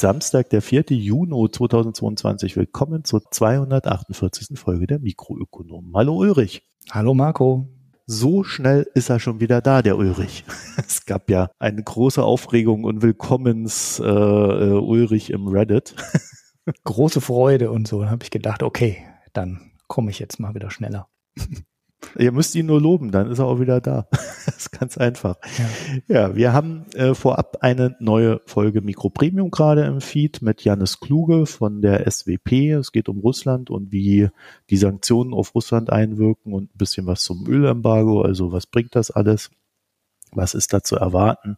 Ist Samstag, der 4. Juni 2022. Willkommen zur 248. Folge der Mikroökonomen. Hallo Ulrich. Hallo Marco. So schnell ist er schon wieder da, der Ulrich. Es gab ja eine große Aufregung und Willkommens äh, äh Ulrich im Reddit. Große Freude und so. Da habe ich gedacht, okay, dann komme ich jetzt mal wieder schneller. Ihr müsst ihn nur loben, dann ist er auch wieder da. das ist ganz einfach. Ja, ja wir haben äh, vorab eine neue Folge Mikro Premium gerade im Feed mit Janis Kluge von der SWP. Es geht um Russland und wie die Sanktionen auf Russland einwirken und ein bisschen was zum Ölembargo. Also was bringt das alles? Was ist da zu erwarten?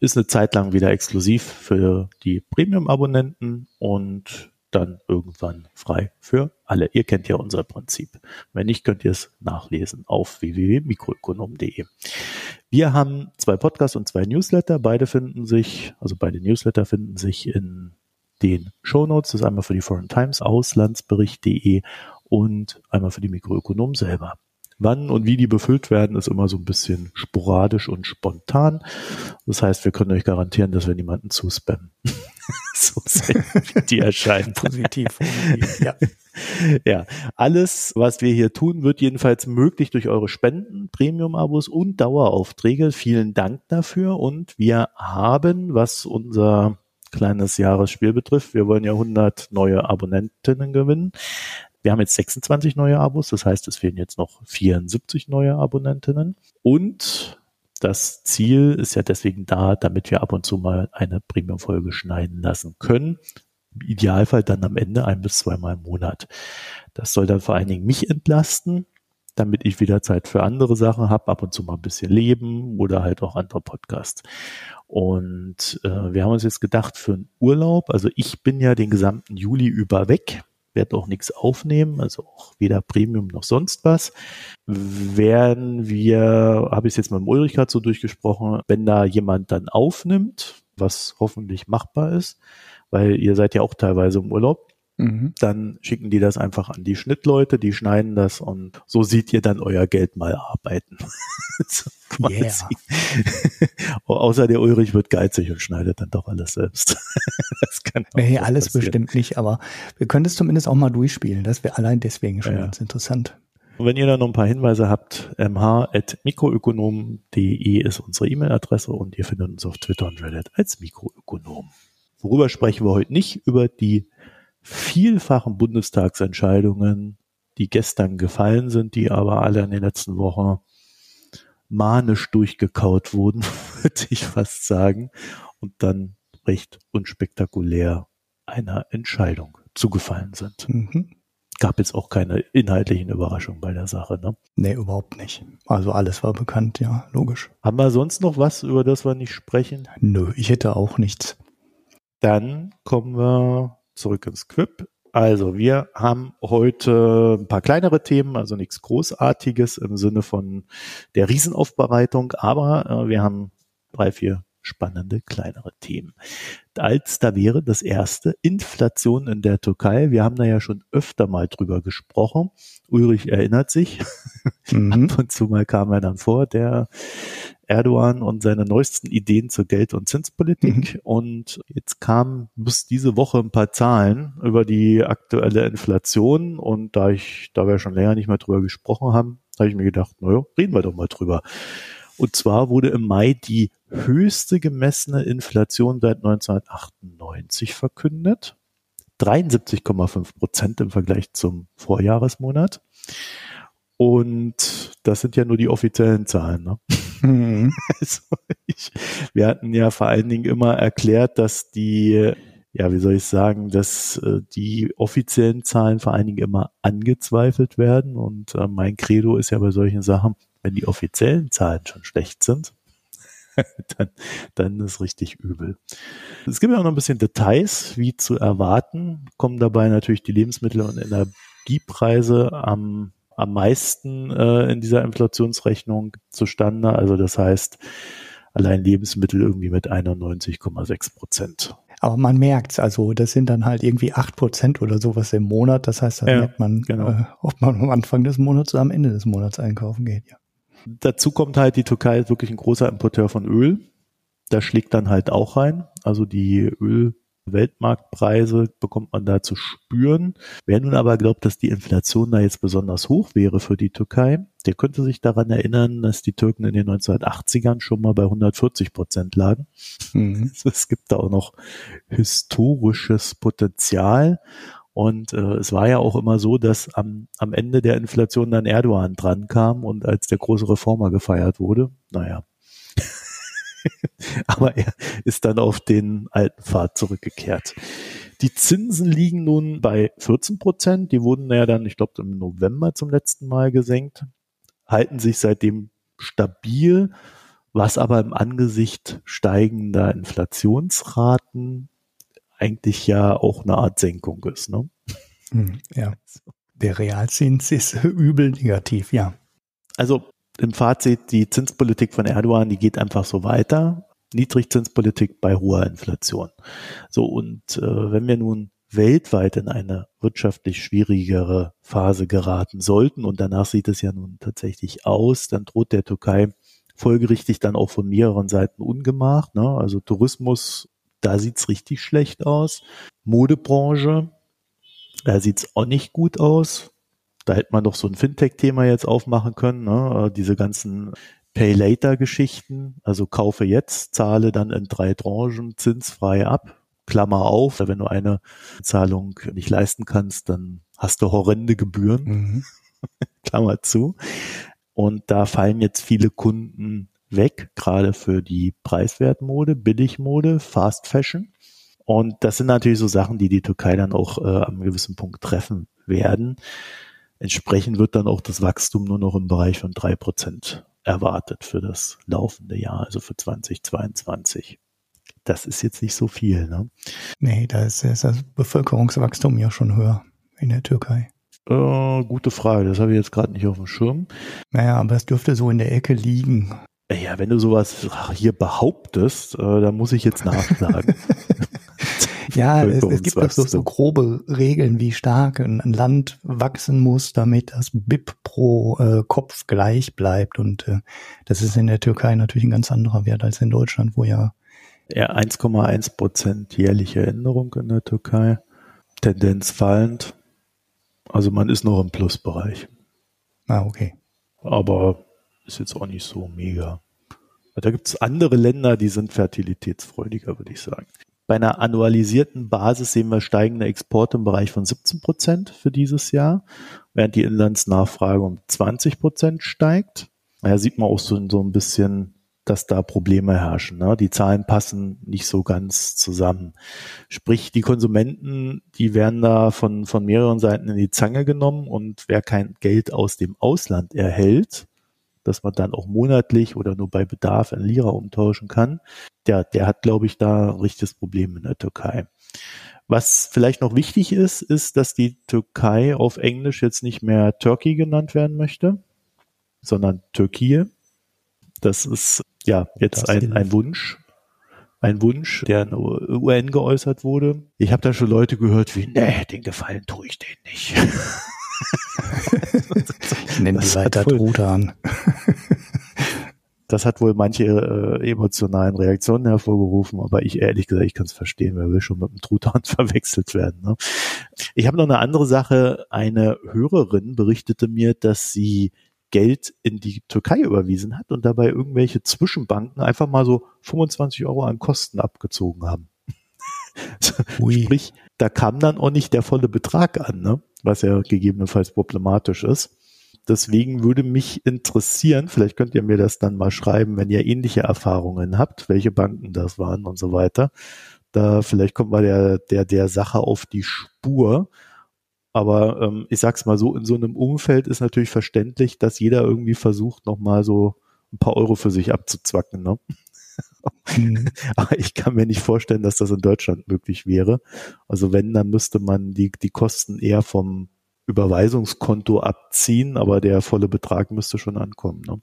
Ist eine Zeit lang wieder exklusiv für die Premium-Abonnenten und dann irgendwann frei für alle. Ihr kennt ja unser Prinzip. Wenn nicht, könnt ihr es nachlesen auf www.mikroökonom.de. Wir haben zwei Podcasts und zwei Newsletter. Beide finden sich, also beide Newsletter finden sich in den Shownotes. Das ist einmal für die Foreign Times Auslandsbericht.de und einmal für die Mikroökonomen selber. Wann und wie die befüllt werden, ist immer so ein bisschen sporadisch und spontan. Das heißt, wir können euch garantieren, dass wir niemanden zuspammen. so die erscheinen. Positiv. ja. ja, alles, was wir hier tun, wird jedenfalls möglich durch eure Spenden, Premium-Abos und Daueraufträge. Vielen Dank dafür. Und wir haben, was unser kleines Jahresspiel betrifft, wir wollen ja 100 neue Abonnentinnen gewinnen. Wir haben jetzt 26 neue Abos, das heißt, es fehlen jetzt noch 74 neue Abonnentinnen. Und das Ziel ist ja deswegen da, damit wir ab und zu mal eine Premium-Folge schneiden lassen können. Im Idealfall dann am Ende ein bis zweimal im Monat. Das soll dann vor allen Dingen mich entlasten, damit ich wieder Zeit für andere Sachen habe, ab und zu mal ein bisschen leben oder halt auch andere Podcasts. Und äh, wir haben uns jetzt gedacht für einen Urlaub, also ich bin ja den gesamten Juli über weg werde auch nichts aufnehmen, also auch weder Premium noch sonst was. Werden wir, habe ich es jetzt mit dem Ulrich gerade so durchgesprochen, wenn da jemand dann aufnimmt, was hoffentlich machbar ist, weil ihr seid ja auch teilweise im Urlaub, Mhm. Dann schicken die das einfach an die Schnittleute, die schneiden das und so seht ihr dann euer Geld mal arbeiten. so yeah. Außer der Ulrich wird geizig und schneidet dann doch alles selbst. das kann nee, alles passieren. bestimmt nicht, aber wir können es zumindest auch mal durchspielen. Das wäre allein deswegen schon ja. ganz interessant. Und wenn ihr da noch ein paar Hinweise habt, mh.mikroökonom.de ist unsere E-Mail-Adresse und ihr findet uns auf Twitter und Reddit als Mikroökonom. Worüber sprechen wir heute nicht? Über die vielfachen Bundestagsentscheidungen, die gestern gefallen sind, die aber alle in den letzten Wochen manisch durchgekaut wurden, würde ich fast sagen, und dann recht unspektakulär einer Entscheidung zugefallen sind. Mhm. Gab jetzt auch keine inhaltlichen Überraschungen bei der Sache, ne? Nee, überhaupt nicht. Also alles war bekannt, ja, logisch. Haben wir sonst noch was, über das wir nicht sprechen? Nö, ich hätte auch nichts. Dann kommen wir zurück ins Quip. Also wir haben heute ein paar kleinere Themen, also nichts Großartiges im Sinne von der Riesenaufbereitung, aber äh, wir haben drei, vier spannende kleinere Themen. Als da wäre das erste Inflation in der Türkei. Wir haben da ja schon öfter mal drüber gesprochen. Ulrich erinnert sich. Mhm. Ab und zu mal kam er dann vor, der Erdogan und seine neuesten Ideen zur Geld- und Zinspolitik. Mhm. Und jetzt kamen bis diese Woche ein paar Zahlen über die aktuelle Inflation. Und da ich, da wir schon länger nicht mehr drüber gesprochen haben, habe ich mir gedacht, naja, reden wir doch mal drüber. Und zwar wurde im Mai die höchste gemessene Inflation seit 1998 verkündet. 73,5 Prozent im Vergleich zum Vorjahresmonat. Und das sind ja nur die offiziellen Zahlen. Ne? Mhm. Also ich, wir hatten ja vor allen Dingen immer erklärt, dass die, ja, wie soll ich sagen, dass äh, die offiziellen Zahlen vor allen Dingen immer angezweifelt werden. Und äh, mein Credo ist ja bei solchen Sachen, wenn die offiziellen Zahlen schon schlecht sind, dann, dann ist richtig übel. Es gibt ja auch noch ein bisschen Details, wie zu erwarten. Kommen dabei natürlich die Lebensmittel- und Energiepreise am am meisten äh, in dieser Inflationsrechnung zustande. Also das heißt, allein Lebensmittel irgendwie mit 91,6 Prozent. Aber man merkt's, also das sind dann halt irgendwie acht Prozent oder sowas im Monat. Das heißt, da ja, merkt man, genau. äh, ob man am Anfang des Monats oder am Ende des Monats einkaufen geht. Ja. Dazu kommt halt, die Türkei ist wirklich ein großer Importeur von Öl. Da schlägt dann halt auch rein. Also die Öl Weltmarktpreise bekommt man da zu spüren. Wer nun aber glaubt, dass die Inflation da jetzt besonders hoch wäre für die Türkei, der könnte sich daran erinnern, dass die Türken in den 1980ern schon mal bei 140 Prozent lagen. Mhm. Es gibt da auch noch historisches Potenzial. Und äh, es war ja auch immer so, dass am, am Ende der Inflation dann Erdogan dran kam und als der große Reformer gefeiert wurde. Naja. Aber er ist dann auf den alten Pfad zurückgekehrt. Die Zinsen liegen nun bei 14 Prozent. Die wurden ja dann, ich glaube, im November zum letzten Mal gesenkt, halten sich seitdem stabil, was aber im Angesicht steigender Inflationsraten eigentlich ja auch eine Art Senkung ist. Ne? Hm, ja, der Realzins ist übel negativ, ja. Also im Fazit, die Zinspolitik von Erdogan, die geht einfach so weiter. Niedrigzinspolitik bei hoher Inflation. So, und äh, wenn wir nun weltweit in eine wirtschaftlich schwierigere Phase geraten sollten, und danach sieht es ja nun tatsächlich aus, dann droht der Türkei folgerichtig dann auch von mehreren Seiten Ungemach. Ne? Also Tourismus da sieht's richtig schlecht aus. Modebranche, da sieht's auch nicht gut aus. Da hätte man doch so ein Fintech-Thema jetzt aufmachen können, ne? Äh, diese ganzen Pay-Later-Geschichten, also kaufe jetzt, zahle dann in drei Tranchen zinsfrei ab. Klammer auf, wenn du eine Zahlung nicht leisten kannst, dann hast du horrende Gebühren. Mhm. Klammer zu. Und da fallen jetzt viele Kunden weg, gerade für die Preiswertmode, Billigmode, Fast Fashion. Und das sind natürlich so Sachen, die die Türkei dann auch äh, am gewissen Punkt treffen werden. Entsprechend wird dann auch das Wachstum nur noch im Bereich von drei Prozent erwartet für das laufende Jahr, also für 2022. Das ist jetzt nicht so viel, ne? Nee, da ist, ist das Bevölkerungswachstum ja schon höher in der Türkei. Äh, gute Frage, das habe ich jetzt gerade nicht auf dem Schirm. Naja, aber es dürfte so in der Ecke liegen. Ja, wenn du sowas hier behauptest, äh, dann muss ich jetzt nachschlagen. ja, es, es, gibt doch so, so, grobe Regeln, wie stark ein, Land wachsen muss, damit das BIP pro äh, Kopf gleich bleibt. Und äh, das ist in der Türkei natürlich ein ganz anderer Wert als in Deutschland, wo ja ja 1,1 Prozent jährliche Änderung in der Türkei, Tendenz fallend. Also man ist noch im Plusbereich. Ah, okay. Aber ist jetzt auch nicht so mega. Da gibt es andere Länder, die sind fertilitätsfreudiger, würde ich sagen. Bei einer annualisierten Basis sehen wir steigende Exporte im Bereich von 17 Prozent für dieses Jahr, während die Inlandsnachfrage um 20 Prozent steigt. Daher sieht man auch so, so ein bisschen, dass da Probleme herrschen. Ne? Die Zahlen passen nicht so ganz zusammen. Sprich, die Konsumenten, die werden da von, von mehreren Seiten in die Zange genommen und wer kein Geld aus dem Ausland erhält, dass man dann auch monatlich oder nur bei Bedarf in Lira umtauschen kann, der, der hat, glaube ich, da ein richtiges Problem in der Türkei. Was vielleicht noch wichtig ist, ist, dass die Türkei auf Englisch jetzt nicht mehr Turkey genannt werden möchte, sondern Türkei. Das ist ja jetzt ein, ein Wunsch, ein Wunsch, der in der UN geäußert wurde. Ich habe da schon Leute gehört wie, nee, den Gefallen tue ich denen nicht. ich nenne die weiter Truthahn. das hat wohl manche äh, emotionalen Reaktionen hervorgerufen, aber ich ehrlich gesagt, ich kann es verstehen, wer will schon mit dem Truthahn verwechselt werden. Ne? Ich habe noch eine andere Sache. Eine Hörerin berichtete mir, dass sie Geld in die Türkei überwiesen hat und dabei irgendwelche Zwischenbanken einfach mal so 25 Euro an Kosten abgezogen haben. Sprich, da kam dann auch nicht der volle Betrag an, ne? Was ja gegebenenfalls problematisch ist. Deswegen würde mich interessieren, vielleicht könnt ihr mir das dann mal schreiben, wenn ihr ähnliche Erfahrungen habt, welche Banken das waren und so weiter. Da vielleicht kommt mal der, der, der Sache auf die Spur. Aber ähm, ich sag's mal so, in so einem Umfeld ist natürlich verständlich, dass jeder irgendwie versucht, nochmal so ein paar Euro für sich abzuzwacken. Ne? Mhm. Aber ich kann mir nicht vorstellen, dass das in Deutschland möglich wäre. Also wenn, dann müsste man die, die Kosten eher vom Überweisungskonto abziehen, aber der volle Betrag müsste schon ankommen. Ne?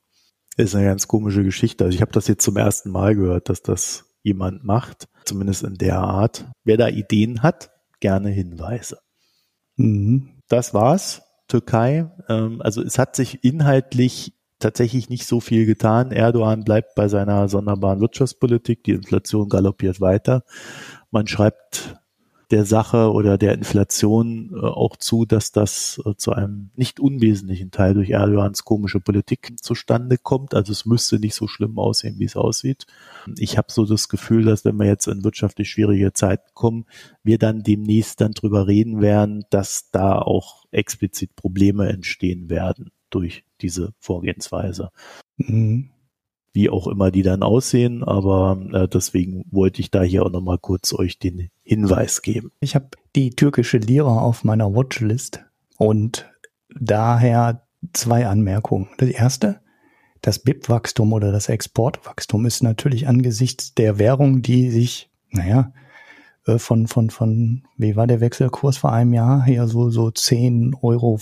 Ist eine ganz komische Geschichte. Also ich habe das jetzt zum ersten Mal gehört, dass das jemand macht, zumindest in der Art. Wer da Ideen hat, gerne Hinweise. Mhm. Das war's. Türkei. Ähm, also es hat sich inhaltlich tatsächlich nicht so viel getan. Erdogan bleibt bei seiner sonderbaren Wirtschaftspolitik. Die Inflation galoppiert weiter. Man schreibt der Sache oder der Inflation äh, auch zu, dass das äh, zu einem nicht unwesentlichen Teil durch Erdogans komische Politik zustande kommt. Also es müsste nicht so schlimm aussehen, wie es aussieht. Ich habe so das Gefühl, dass wenn wir jetzt in wirtschaftlich schwierige Zeiten kommen, wir dann demnächst dann drüber reden werden, dass da auch explizit Probleme entstehen werden durch diese Vorgehensweise. Mhm wie auch immer die dann aussehen, aber äh, deswegen wollte ich da hier auch nochmal kurz euch den Hinweis geben. Ich habe die türkische Lira auf meiner Watchlist und daher zwei Anmerkungen. Das erste, das BIP-Wachstum oder das Exportwachstum ist natürlich angesichts der Währung, die sich, naja, äh, von, von, von, wie war der Wechselkurs vor einem Jahr? Hier so, so 10,50 Euro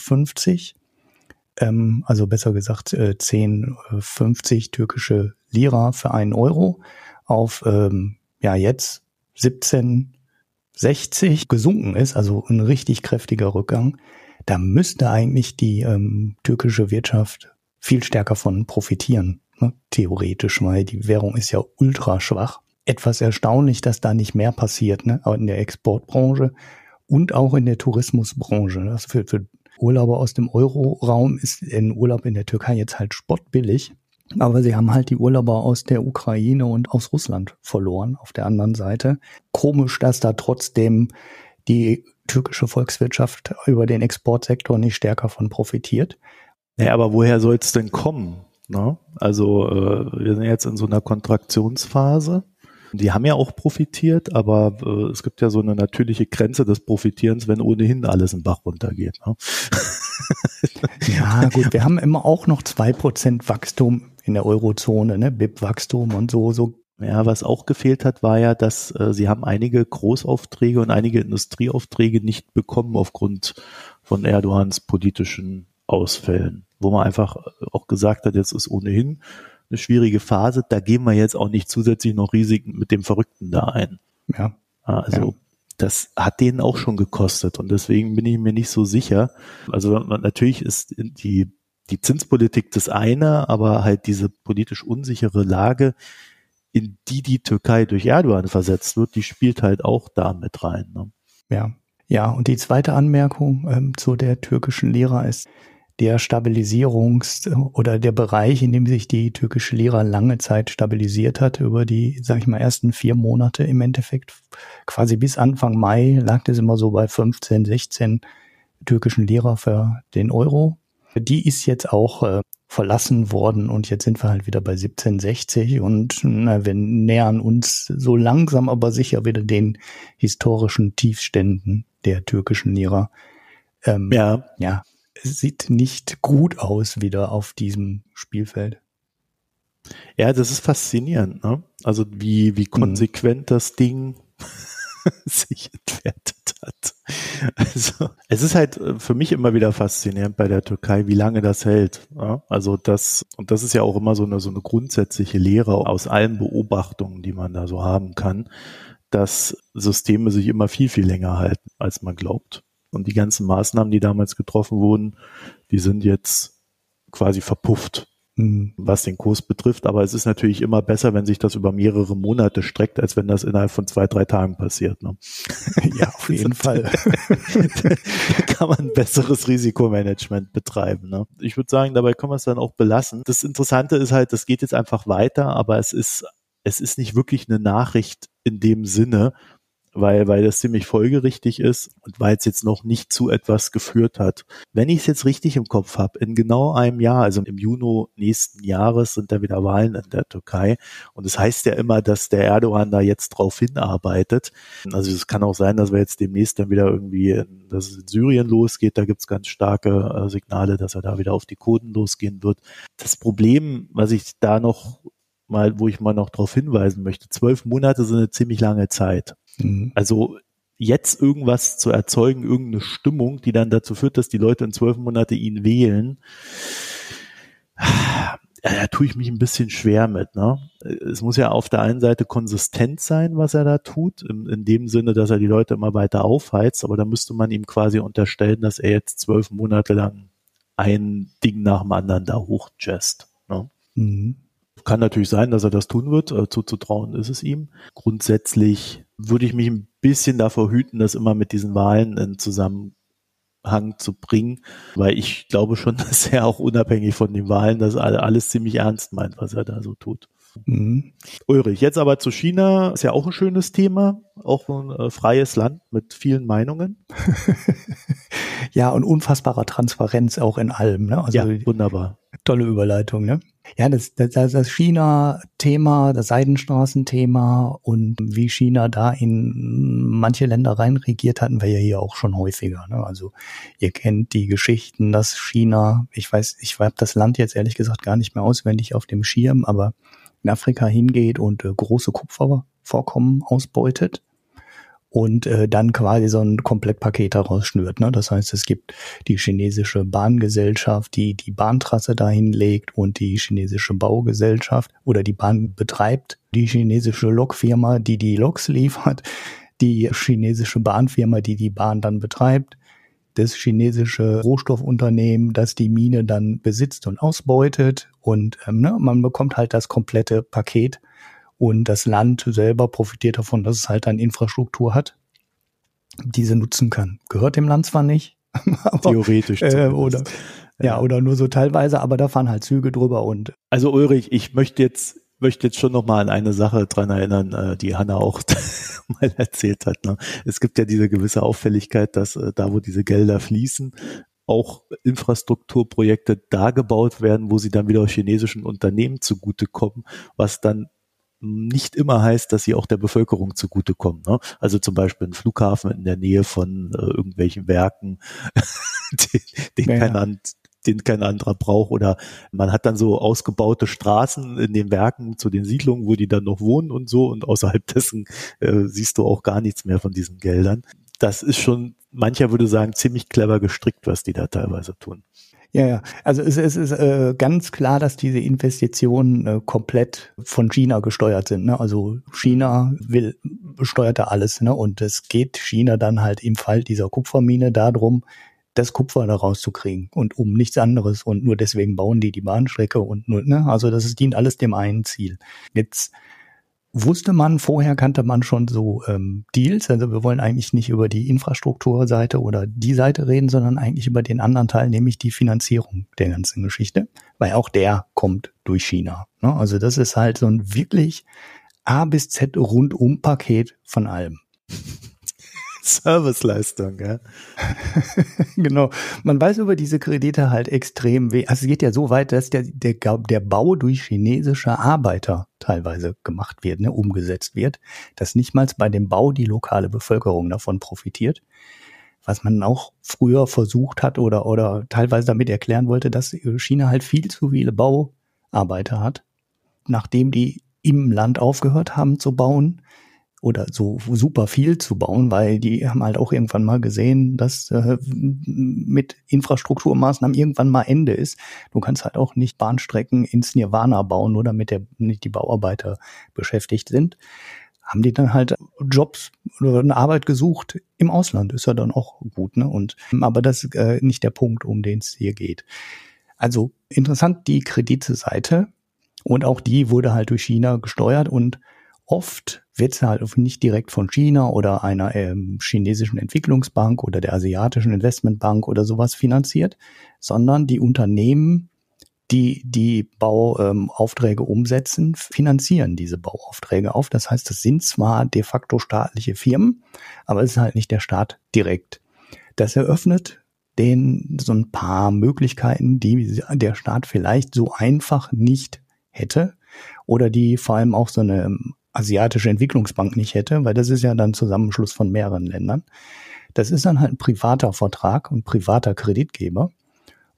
ähm, also besser gesagt äh, 10, 50 äh, türkische Lira für einen Euro auf ähm, ja jetzt 17,60 gesunken ist, also ein richtig kräftiger Rückgang, da müsste eigentlich die ähm, türkische Wirtschaft viel stärker von profitieren, ne? theoretisch, weil die Währung ist ja ultra schwach. Etwas erstaunlich, dass da nicht mehr passiert, ne? in der Exportbranche und auch in der Tourismusbranche. Also für, für Urlauber aus dem Euroraum ist ein Urlaub in der Türkei jetzt halt spottbillig. Aber sie haben halt die Urlauber aus der Ukraine und aus Russland verloren auf der anderen Seite. Komisch, dass da trotzdem die türkische Volkswirtschaft über den Exportsektor nicht stärker von profitiert. Ja, aber woher soll es denn kommen? Ne? Also äh, wir sind jetzt in so einer Kontraktionsphase. Die haben ja auch profitiert, aber äh, es gibt ja so eine natürliche Grenze des Profitierens, wenn ohnehin alles im Bach runtergeht. Ne? ja, gut, wir haben immer auch noch zwei Prozent Wachstum in der Eurozone, ne? BIP-Wachstum und so, so ja, was auch gefehlt hat, war ja, dass äh, sie haben einige Großaufträge und einige Industrieaufträge nicht bekommen aufgrund von Erdogans politischen Ausfällen, wo man einfach auch gesagt hat, jetzt ist ohnehin eine schwierige Phase, da gehen wir jetzt auch nicht zusätzlich noch Risiken mit dem Verrückten da ein. Ja. Also ja. das hat denen auch schon gekostet und deswegen bin ich mir nicht so sicher. Also natürlich ist die, die Zinspolitik das eine, aber halt diese politisch unsichere Lage, in die die Türkei durch Erdogan versetzt wird, die spielt halt auch da mit rein. Ne? Ja. Ja, und die zweite Anmerkung ähm, zu der türkischen Lehrer ist, der Stabilisierungs- oder der Bereich, in dem sich die türkische Lira lange Zeit stabilisiert hat, über die, sag ich mal, ersten vier Monate im Endeffekt, quasi bis Anfang Mai lag das immer so bei 15, 16 türkischen Lira für den Euro. Die ist jetzt auch äh, verlassen worden und jetzt sind wir halt wieder bei 1760 und na, wir nähern uns so langsam aber sicher wieder den historischen Tiefständen der türkischen Lira. Ähm, ja. Ja, sieht nicht gut aus wieder auf diesem Spielfeld. Ja, das ist faszinierend, ne? Also wie, wie mhm. konsequent mhm. das Ding sich entwertet hat. Also es ist halt äh, für mich immer wieder faszinierend bei der Türkei, wie lange das hält. Ja? Also das, und das ist ja auch immer so eine, so eine grundsätzliche Lehre aus allen Beobachtungen, die man da so haben kann, dass Systeme sich immer viel, viel länger halten, als man glaubt. Und die ganzen Maßnahmen, die damals getroffen wurden, die sind jetzt quasi verpufft, mhm. was den Kurs betrifft. Aber es ist natürlich immer besser, wenn sich das über mehrere Monate streckt, als wenn das innerhalb von zwei, drei Tagen passiert. Ne? Ja, auf jeden Fall. da kann man besseres Risikomanagement betreiben. Ne? Ich würde sagen, dabei können wir es dann auch belassen. Das Interessante ist halt, das geht jetzt einfach weiter, aber es ist es ist nicht wirklich eine Nachricht in dem Sinne, weil, weil das ziemlich folgerichtig ist und weil es jetzt noch nicht zu etwas geführt hat. Wenn ich es jetzt richtig im Kopf habe, in genau einem Jahr, also im Juni nächsten Jahres sind da wieder Wahlen in der Türkei und es das heißt ja immer, dass der Erdogan da jetzt drauf hinarbeitet. Also es kann auch sein, dass wir jetzt demnächst dann wieder irgendwie, in, dass es in Syrien losgeht, da gibt's ganz starke äh, Signale, dass er da wieder auf die Kurden losgehen wird. Das Problem, was ich da noch mal, wo ich mal noch darauf hinweisen möchte, zwölf Monate sind eine ziemlich lange Zeit. Mhm. Also jetzt irgendwas zu erzeugen, irgendeine Stimmung, die dann dazu führt, dass die Leute in zwölf Monate ihn wählen, da tue ich mich ein bisschen schwer mit. Ne? Es muss ja auf der einen Seite konsistent sein, was er da tut, in, in dem Sinne, dass er die Leute immer weiter aufheizt, aber da müsste man ihm quasi unterstellen, dass er jetzt zwölf Monate lang ein Ding nach dem anderen da hochjazzt. Ne? Mhm. Kann natürlich sein, dass er das tun wird, äh, zuzutrauen ist es ihm. Grundsätzlich würde ich mich ein bisschen davor hüten, das immer mit diesen Wahlen in Zusammenhang zu bringen, weil ich glaube schon, dass er auch unabhängig von den Wahlen das alles ziemlich ernst meint, was er da so tut. Mhm. Ulrich, jetzt aber zu China, ist ja auch ein schönes Thema, auch ein äh, freies Land mit vielen Meinungen. ja, und unfassbarer Transparenz auch in allem. Ne? Also, ja, wunderbar. Tolle Überleitung, ne? Ja, das, das, das China-Thema, das Seidenstraßen-Thema und wie China da in manche Länder rein regiert, hatten wir ja hier auch schon häufiger. Ne? Also ihr kennt die Geschichten, dass China, ich weiß, ich habe das Land jetzt ehrlich gesagt gar nicht mehr auswendig auf dem Schirm, aber in Afrika hingeht und äh, große Kupfervorkommen ausbeutet und äh, dann quasi so ein Komplettpaket daraus schnürt. Ne? Das heißt, es gibt die chinesische Bahngesellschaft, die die Bahntrasse dahin legt und die chinesische Baugesellschaft oder die Bahn betreibt, die chinesische Lokfirma, die die Loks liefert, die chinesische Bahnfirma, die die Bahn dann betreibt, das chinesische Rohstoffunternehmen, das die Mine dann besitzt und ausbeutet. Und ähm, ne, man bekommt halt das komplette Paket und das Land selber profitiert davon, dass es halt dann Infrastruktur hat, die sie nutzen kann. Gehört dem Land zwar nicht, aber, theoretisch äh, oder ja, oder nur so teilweise, aber da fahren halt Züge drüber und also Ulrich, ich möchte jetzt möchte jetzt schon noch mal an eine Sache dran erinnern, äh, die Hanna auch mal erzählt hat. Ne? Es gibt ja diese gewisse Auffälligkeit, dass äh, da, wo diese Gelder fließen, auch Infrastrukturprojekte da gebaut werden, wo sie dann wieder chinesischen Unternehmen zugutekommen, was dann nicht immer heißt, dass sie auch der Bevölkerung zugutekommen. Ne? Also zum Beispiel ein Flughafen in der Nähe von äh, irgendwelchen Werken, den, den ja, kein, den kein anderer braucht. Oder man hat dann so ausgebaute Straßen in den Werken zu den Siedlungen, wo die dann noch wohnen und so. Und außerhalb dessen äh, siehst du auch gar nichts mehr von diesen Geldern. Das ist schon, mancher würde sagen, ziemlich clever gestrickt, was die da teilweise tun. Ja, ja. Also es, es ist äh, ganz klar, dass diese Investitionen äh, komplett von China gesteuert sind. Ne? Also China will steuert da alles, ne? Und es geht China dann halt im Fall dieser Kupfermine darum, das Kupfer da rauszukriegen und um nichts anderes und nur deswegen bauen die die Bahnstrecke und nur, ne, also das dient alles dem einen Ziel. Jetzt wusste man, vorher kannte man schon so ähm, Deals, also wir wollen eigentlich nicht über die Infrastrukturseite oder die Seite reden, sondern eigentlich über den anderen Teil, nämlich die Finanzierung der ganzen Geschichte, weil auch der kommt durch China. Ne? Also das ist halt so ein wirklich A bis Z rundum Paket von allem. Serviceleistung, ja. genau. Man weiß über diese Kredite halt extrem weh. Also es geht ja so weit, dass der, der, der Bau durch chinesische Arbeiter teilweise gemacht wird, ne, umgesetzt wird, dass nicht mal bei dem Bau die lokale Bevölkerung davon profitiert. Was man auch früher versucht hat oder, oder teilweise damit erklären wollte, dass China halt viel zu viele Bauarbeiter hat, nachdem die im Land aufgehört haben zu bauen, oder so super viel zu bauen, weil die haben halt auch irgendwann mal gesehen, dass äh, mit Infrastrukturmaßnahmen irgendwann mal Ende ist. Du kannst halt auch nicht Bahnstrecken ins Nirvana bauen, nur damit der, nicht die Bauarbeiter beschäftigt sind. Haben die dann halt Jobs oder eine Arbeit gesucht im Ausland, ist ja dann auch gut, ne? Und aber das ist äh, nicht der Punkt, um den es hier geht. Also interessant die Kreditseite und auch die wurde halt durch China gesteuert und Oft wird es halt nicht direkt von China oder einer ähm, chinesischen Entwicklungsbank oder der asiatischen Investmentbank oder sowas finanziert, sondern die Unternehmen, die die Bauaufträge ähm, umsetzen, finanzieren diese Bauaufträge auf. Das heißt, das sind zwar de facto staatliche Firmen, aber es ist halt nicht der Staat direkt. Das eröffnet den so ein paar Möglichkeiten, die der Staat vielleicht so einfach nicht hätte oder die vor allem auch so eine ähm, asiatische Entwicklungsbank nicht hätte, weil das ist ja dann Zusammenschluss von mehreren Ländern. Das ist dann halt ein privater Vertrag und privater Kreditgeber.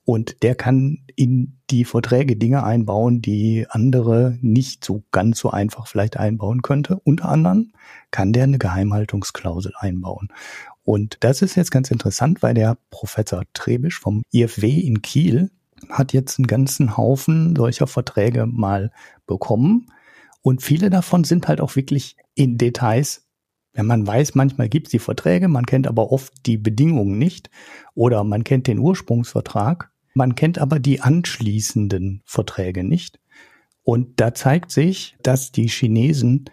Und der kann in die Verträge Dinge einbauen, die andere nicht so ganz so einfach vielleicht einbauen könnte. Unter anderem kann der eine Geheimhaltungsklausel einbauen. Und das ist jetzt ganz interessant, weil der Professor Trebisch vom IFW in Kiel hat jetzt einen ganzen Haufen solcher Verträge mal bekommen und viele davon sind halt auch wirklich in Details. Wenn man weiß, manchmal gibt es die Verträge, man kennt aber oft die Bedingungen nicht oder man kennt den Ursprungsvertrag, man kennt aber die anschließenden Verträge nicht. Und da zeigt sich, dass die Chinesen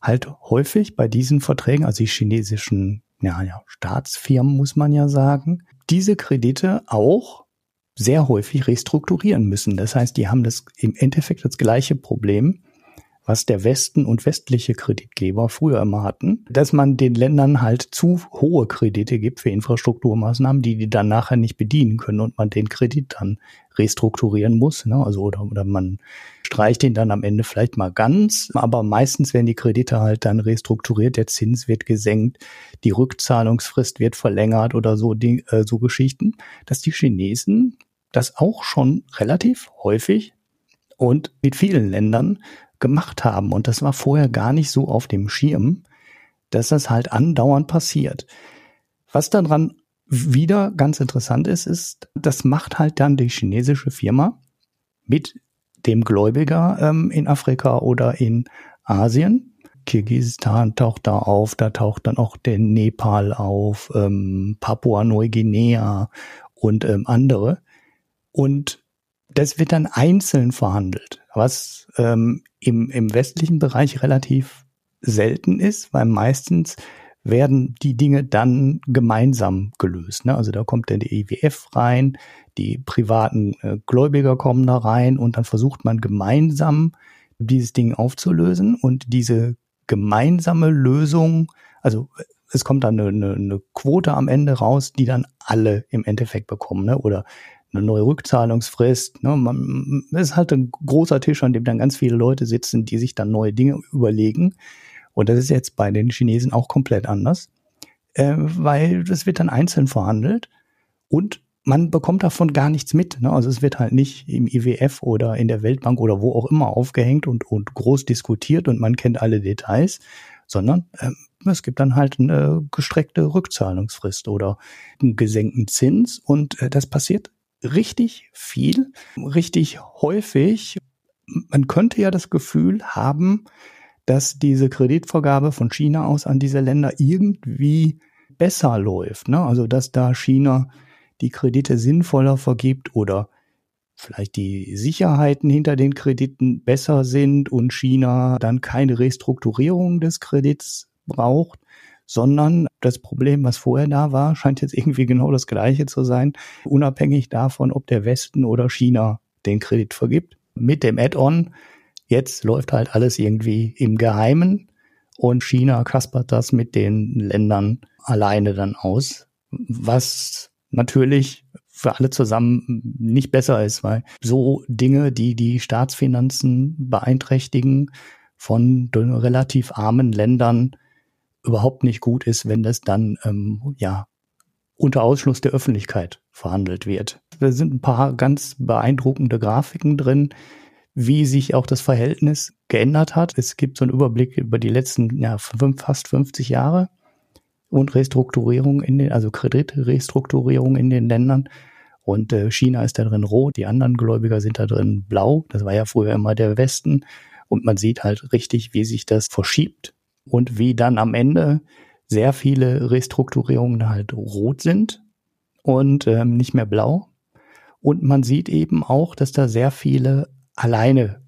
halt häufig bei diesen Verträgen, also die chinesischen ja, ja, Staatsfirmen muss man ja sagen, diese Kredite auch sehr häufig restrukturieren müssen. Das heißt, die haben das im Endeffekt das gleiche Problem was der Westen und westliche Kreditgeber früher immer hatten, dass man den Ländern halt zu hohe Kredite gibt für Infrastrukturmaßnahmen, die die dann nachher nicht bedienen können und man den Kredit dann restrukturieren muss. Ne? Also oder, oder man streicht ihn dann am Ende vielleicht mal ganz, aber meistens werden die Kredite halt dann restrukturiert, der Zins wird gesenkt, die Rückzahlungsfrist wird verlängert oder so, die, äh, so Geschichten, dass die Chinesen das auch schon relativ häufig und mit vielen Ländern gemacht haben. Und das war vorher gar nicht so auf dem Schirm, dass das halt andauernd passiert. Was daran wieder ganz interessant ist, ist, das macht halt dann die chinesische Firma mit dem Gläubiger ähm, in Afrika oder in Asien. Kirgisistan taucht da auf, da taucht dann auch der Nepal auf, ähm, Papua-Neuguinea und ähm, andere. Und das wird dann einzeln verhandelt, was ähm, im, im westlichen Bereich relativ selten ist, weil meistens werden die Dinge dann gemeinsam gelöst. Ne? Also da kommt dann die EWF rein, die privaten äh, Gläubiger kommen da rein und dann versucht man gemeinsam dieses Ding aufzulösen und diese gemeinsame Lösung, also es kommt dann eine, eine, eine Quote am Ende raus, die dann alle im Endeffekt bekommen, ne? Oder eine neue Rückzahlungsfrist. Ne? Man, es ist halt ein großer Tisch, an dem dann ganz viele Leute sitzen, die sich dann neue Dinge überlegen. Und das ist jetzt bei den Chinesen auch komplett anders, äh, weil das wird dann einzeln verhandelt und man bekommt davon gar nichts mit. Ne? Also es wird halt nicht im IWF oder in der Weltbank oder wo auch immer aufgehängt und, und groß diskutiert und man kennt alle Details, sondern ähm, es gibt dann halt eine gestreckte Rückzahlungsfrist oder einen gesenkten Zins und äh, das passiert richtig viel, richtig häufig. Man könnte ja das Gefühl haben, dass diese Kreditvergabe von China aus an diese Länder irgendwie besser läuft. Ne? Also dass da China die Kredite sinnvoller vergibt oder vielleicht die Sicherheiten hinter den Krediten besser sind und China dann keine Restrukturierung des Kredits braucht sondern das Problem, was vorher da war, scheint jetzt irgendwie genau das gleiche zu sein, unabhängig davon, ob der Westen oder China den Kredit vergibt. Mit dem Add-on, jetzt läuft halt alles irgendwie im Geheimen und China kaspert das mit den Ländern alleine dann aus, was natürlich für alle zusammen nicht besser ist, weil so Dinge, die die Staatsfinanzen beeinträchtigen, von relativ armen Ländern überhaupt nicht gut ist, wenn das dann ähm, ja unter Ausschluss der Öffentlichkeit verhandelt wird. Da sind ein paar ganz beeindruckende Grafiken drin, wie sich auch das Verhältnis geändert hat. Es gibt so einen Überblick über die letzten ja, fünf, fast 50 Jahre und Restrukturierung in den, also Kreditrestrukturierung in den Ländern. Und äh, China ist da drin rot, die anderen Gläubiger sind da drin blau. Das war ja früher immer der Westen. Und man sieht halt richtig, wie sich das verschiebt und wie dann am Ende sehr viele Restrukturierungen halt rot sind und ähm, nicht mehr blau. Und man sieht eben auch, dass da sehr viele alleine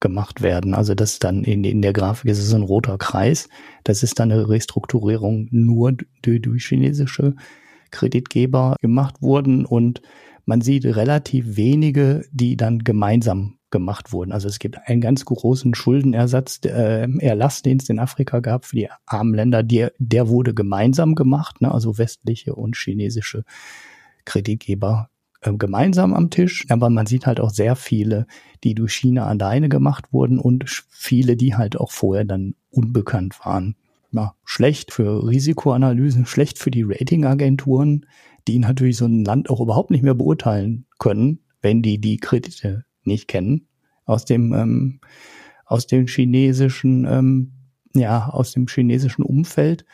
gemacht werden. Also das dann in, in der Grafik ist es ein roter Kreis. Das ist dann eine Restrukturierung nur durch, durch chinesische Kreditgeber gemacht wurden und man sieht relativ wenige, die dann gemeinsam gemacht wurden. Also es gibt einen ganz großen Schuldenersatz, äh, Erlass, den es in Afrika gab für die armen Länder, der, der wurde gemeinsam gemacht, ne? also westliche und chinesische Kreditgeber äh, gemeinsam am Tisch. Aber man sieht halt auch sehr viele, die durch China alleine gemacht wurden und viele, die halt auch vorher dann unbekannt waren. Ja, schlecht für Risikoanalysen, schlecht für die Ratingagenturen, die natürlich so ein Land auch überhaupt nicht mehr beurteilen können, wenn die die Kredite nicht kennen aus dem ähm, aus dem chinesischen ähm, ja aus dem chinesischen Umfeld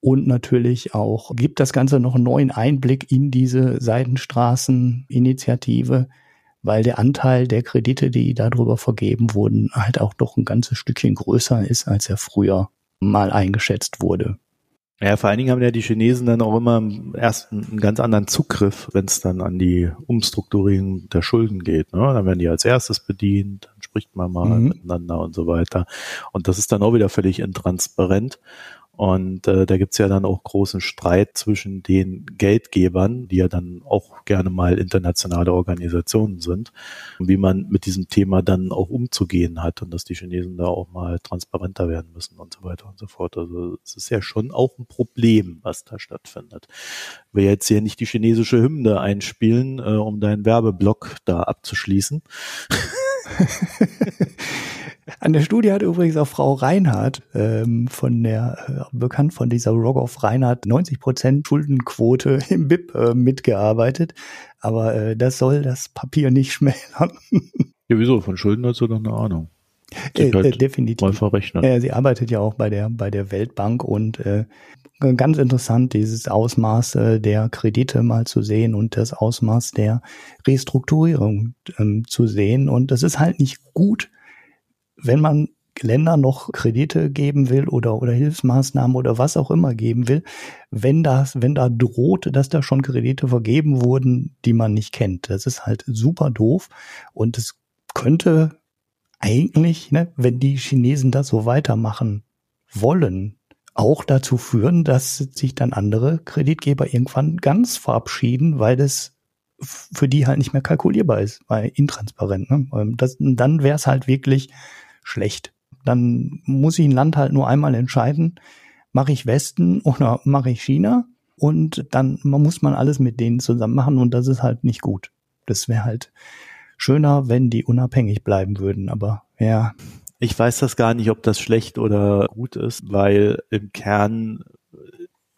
und natürlich auch gibt das Ganze noch einen neuen Einblick in diese Seidenstraßeninitiative, weil der Anteil der Kredite, die darüber vergeben wurden, halt auch doch ein ganzes Stückchen größer ist, als er früher mal eingeschätzt wurde. Ja, vor allen Dingen haben ja die Chinesen dann auch immer erst einen ganz anderen Zugriff, wenn es dann an die Umstrukturierung der Schulden geht. Ne? Dann werden die als erstes bedient, dann spricht man mal mhm. miteinander und so weiter. Und das ist dann auch wieder völlig intransparent. Und äh, da gibt's ja dann auch großen Streit zwischen den Geldgebern, die ja dann auch gerne mal internationale Organisationen sind, wie man mit diesem Thema dann auch umzugehen hat und dass die Chinesen da auch mal transparenter werden müssen und so weiter und so fort. Also es ist ja schon auch ein Problem, was da stattfindet. Wir jetzt hier nicht die chinesische Hymne einspielen, äh, um deinen Werbeblock da abzuschließen. An der Studie hat übrigens auch Frau Reinhardt ähm, von der, äh, bekannt von dieser Rogoff Reinhardt, 90 Prozent Schuldenquote im BIP äh, mitgearbeitet. Aber äh, das soll das Papier nicht schmälern. ja, wieso? Von Schulden hast du doch eine Ahnung. Äh, halt äh, definitiv. Mal verrechnet. Äh, sie arbeitet ja auch bei der, bei der Weltbank und äh, ganz interessant, dieses Ausmaß äh, der Kredite mal zu sehen und das Ausmaß der Restrukturierung ähm, zu sehen. Und das ist halt nicht gut, wenn man Ländern noch Kredite geben will oder, oder Hilfsmaßnahmen oder was auch immer geben will, wenn das, wenn da droht, dass da schon Kredite vergeben wurden, die man nicht kennt. Das ist halt super doof und es könnte eigentlich, ne, wenn die Chinesen das so weitermachen wollen, auch dazu führen, dass sich dann andere Kreditgeber irgendwann ganz verabschieden, weil das für die halt nicht mehr kalkulierbar ist, weil intransparent. Ne? Ähm, das, dann wäre es halt wirklich schlecht. Dann muss ich ein Land halt nur einmal entscheiden, mache ich Westen oder mache ich China? Und dann muss man alles mit denen zusammen machen und das ist halt nicht gut. Das wäre halt schöner, wenn die unabhängig bleiben würden, aber ja. Ich weiß das gar nicht, ob das schlecht oder gut ist, weil im Kern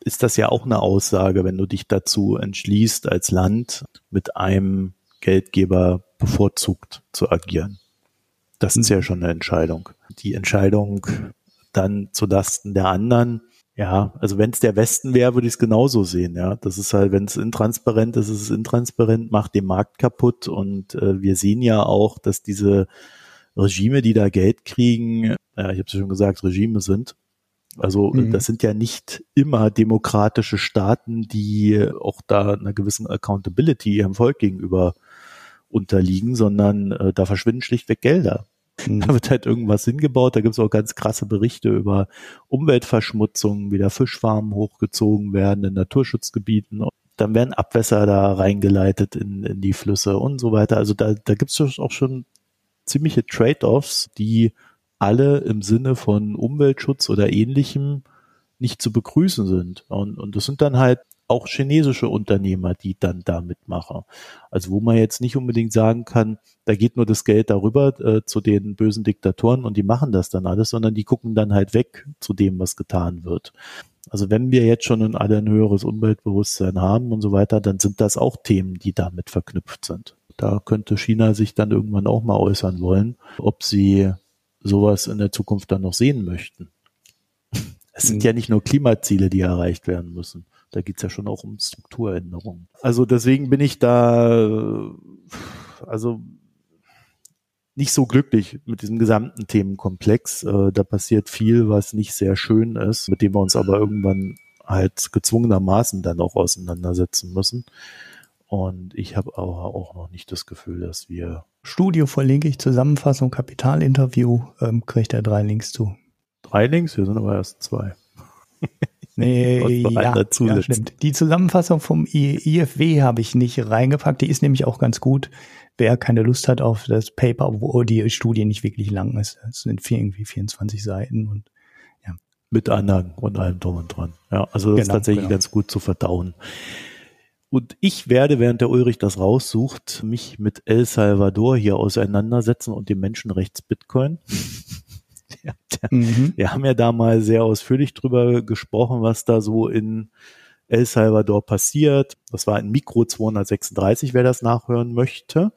ist das ja auch eine Aussage, wenn du dich dazu entschließt, als Land mit einem Geldgeber bevorzugt zu agieren. Das ist ja schon eine Entscheidung. Die Entscheidung dann zu Lasten der anderen, ja, also wenn es der Westen wäre, würde ich es genauso sehen, ja. Das ist halt, wenn es intransparent ist, ist es intransparent, macht den Markt kaputt und äh, wir sehen ja auch, dass diese Regime, die da Geld kriegen, ja, ich habe es ja schon gesagt, Regime sind. Also mhm. das sind ja nicht immer demokratische Staaten, die auch da einer gewissen Accountability ihrem Volk gegenüber unterliegen, sondern äh, da verschwinden schlichtweg Gelder. Mhm. Da wird halt irgendwas hingebaut. Da gibt es auch ganz krasse Berichte über Umweltverschmutzung, wie da Fischfarmen hochgezogen werden in Naturschutzgebieten. Dann werden Abwässer da reingeleitet in, in die Flüsse und so weiter. Also da, da gibt es auch schon ziemliche Trade-offs, die alle im Sinne von Umweltschutz oder ähnlichem nicht zu begrüßen sind. Und, und das sind dann halt auch chinesische Unternehmer, die dann da mitmachen. Also wo man jetzt nicht unbedingt sagen kann, da geht nur das Geld darüber äh, zu den bösen Diktatoren und die machen das dann alles, sondern die gucken dann halt weg zu dem, was getan wird. Also wenn wir jetzt schon in alle ein höheres Umweltbewusstsein haben und so weiter, dann sind das auch Themen, die damit verknüpft sind. Da könnte China sich dann irgendwann auch mal äußern wollen, ob sie sowas in der Zukunft dann noch sehen möchten. Es sind hm. ja nicht nur Klimaziele, die erreicht werden müssen. Da geht's ja schon auch um Strukturänderungen. Also deswegen bin ich da, also nicht so glücklich mit diesem gesamten Themenkomplex. Äh, da passiert viel, was nicht sehr schön ist, mit dem wir uns aber irgendwann halt gezwungenermaßen dann auch auseinandersetzen müssen. Und ich habe aber auch noch nicht das Gefühl, dass wir. Studio verlinke ich, Zusammenfassung, Kapitalinterview, ähm, kriegt er drei Links zu. Drei Links? Wir sind aber erst zwei. Nee, ja, ja, stimmt. Die Zusammenfassung vom IFW habe ich nicht reingepackt. Die ist nämlich auch ganz gut. Wer keine Lust hat auf das Paper, wo die Studie nicht wirklich lang ist. Es sind irgendwie 24 Seiten und ja. Mit Anhang und allem drum und dran. Ja, also das genau, ist tatsächlich genau. ganz gut zu verdauen. Und ich werde, während der Ulrich das raussucht, mich mit El Salvador hier auseinandersetzen und dem Menschenrechts Bitcoin. der, mhm. Wir haben ja da mal sehr ausführlich drüber gesprochen, was da so in El Salvador passiert. Das war in Mikro 236, wer das nachhören möchte.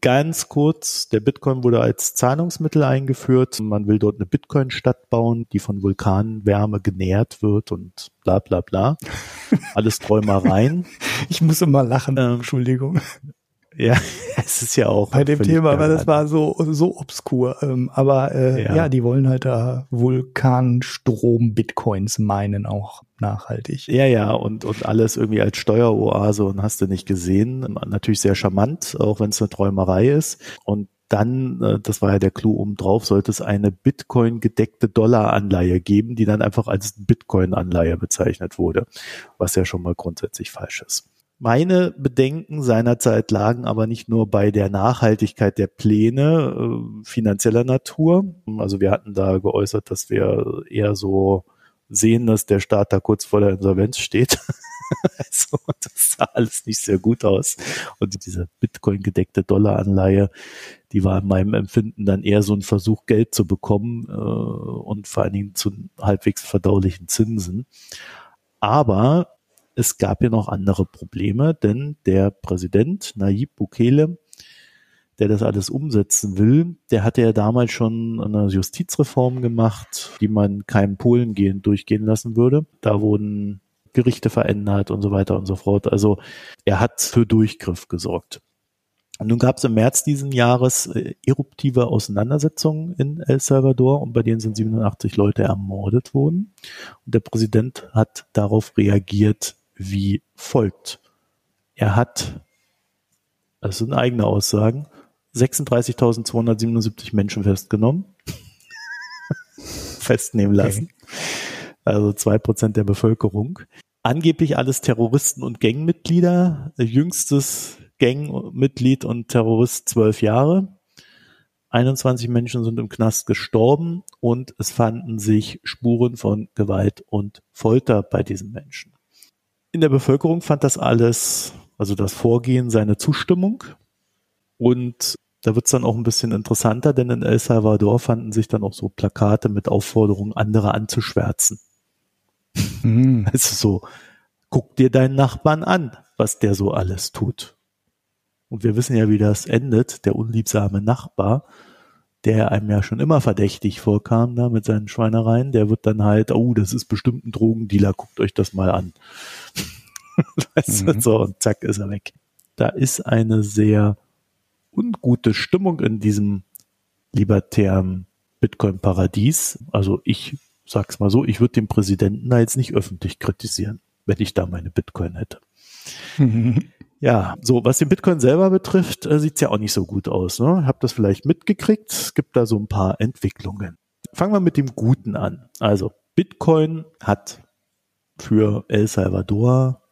Ganz kurz, der Bitcoin wurde als Zahlungsmittel eingeführt. Man will dort eine Bitcoin-Stadt bauen, die von Vulkanwärme genährt wird und bla bla bla. Alles Träumereien. Ich muss immer lachen, ähm, Entschuldigung. Ja, es ist ja auch. Bei dem Thema, weil das war so, so obskur. Ähm, aber äh, ja. ja. die wollen halt da Vulkanstrom-Bitcoins meinen auch nachhaltig. Ja, ja, und, und alles irgendwie als Steueroase und hast du nicht gesehen. Natürlich sehr charmant, auch wenn es eine Träumerei ist. Und dann, äh, das war ja der Clou oben drauf, sollte es eine Bitcoin-gedeckte Dollaranleihe geben, die dann einfach als Bitcoin-Anleihe bezeichnet wurde, was ja schon mal grundsätzlich falsch ist. Meine Bedenken seinerzeit lagen aber nicht nur bei der Nachhaltigkeit der Pläne äh, finanzieller Natur. Also wir hatten da geäußert, dass wir eher so sehen, dass der Staat da kurz vor der Insolvenz steht. also das sah alles nicht sehr gut aus. Und diese Bitcoin-gedeckte Dollaranleihe, die war in meinem Empfinden dann eher so ein Versuch, Geld zu bekommen äh, und vor allen Dingen zu halbwegs verdaulichen Zinsen. Aber es gab ja noch andere Probleme, denn der Präsident Nayib Bukele, der das alles umsetzen will, der hatte ja damals schon eine Justizreform gemacht, die man keinem Polen gehen, durchgehen lassen würde. Da wurden Gerichte verändert und so weiter und so fort. Also er hat für Durchgriff gesorgt. Und nun gab es im März diesen Jahres äh, eruptive Auseinandersetzungen in El Salvador und bei denen sind 87 Leute ermordet worden. Und der Präsident hat darauf reagiert wie folgt. Er hat, das sind eigene Aussagen, 36.277 Menschen festgenommen, festnehmen lassen. Okay. Also zwei Prozent der Bevölkerung. Angeblich alles Terroristen und Gangmitglieder. Jüngstes Gangmitglied und Terrorist zwölf Jahre. 21 Menschen sind im Knast gestorben und es fanden sich Spuren von Gewalt und Folter bei diesen Menschen. In der Bevölkerung fand das alles, also das Vorgehen, seine Zustimmung. Und da wird es dann auch ein bisschen interessanter, denn in El Salvador fanden sich dann auch so Plakate mit Aufforderungen, andere anzuschwärzen. Mhm. Also so, guck dir deinen Nachbarn an, was der so alles tut. Und wir wissen ja, wie das endet. Der unliebsame Nachbar, der einem ja schon immer verdächtig vorkam da mit seinen Schweinereien, der wird dann halt, oh, das ist bestimmt ein Drogendealer, guckt euch das mal an. weißt mhm. du, so, und zack, ist er weg. Da ist eine sehr ungute Stimmung in diesem libertären Bitcoin-Paradies. Also ich sag's mal so, ich würde den Präsidenten da jetzt nicht öffentlich kritisieren, wenn ich da meine Bitcoin hätte. Mhm. Ja, so was den Bitcoin selber betrifft, äh, sieht's ja auch nicht so gut aus. Ne? Habt das vielleicht mitgekriegt? Es gibt da so ein paar Entwicklungen. Fangen wir mit dem Guten an. Also Bitcoin hat für El Salvador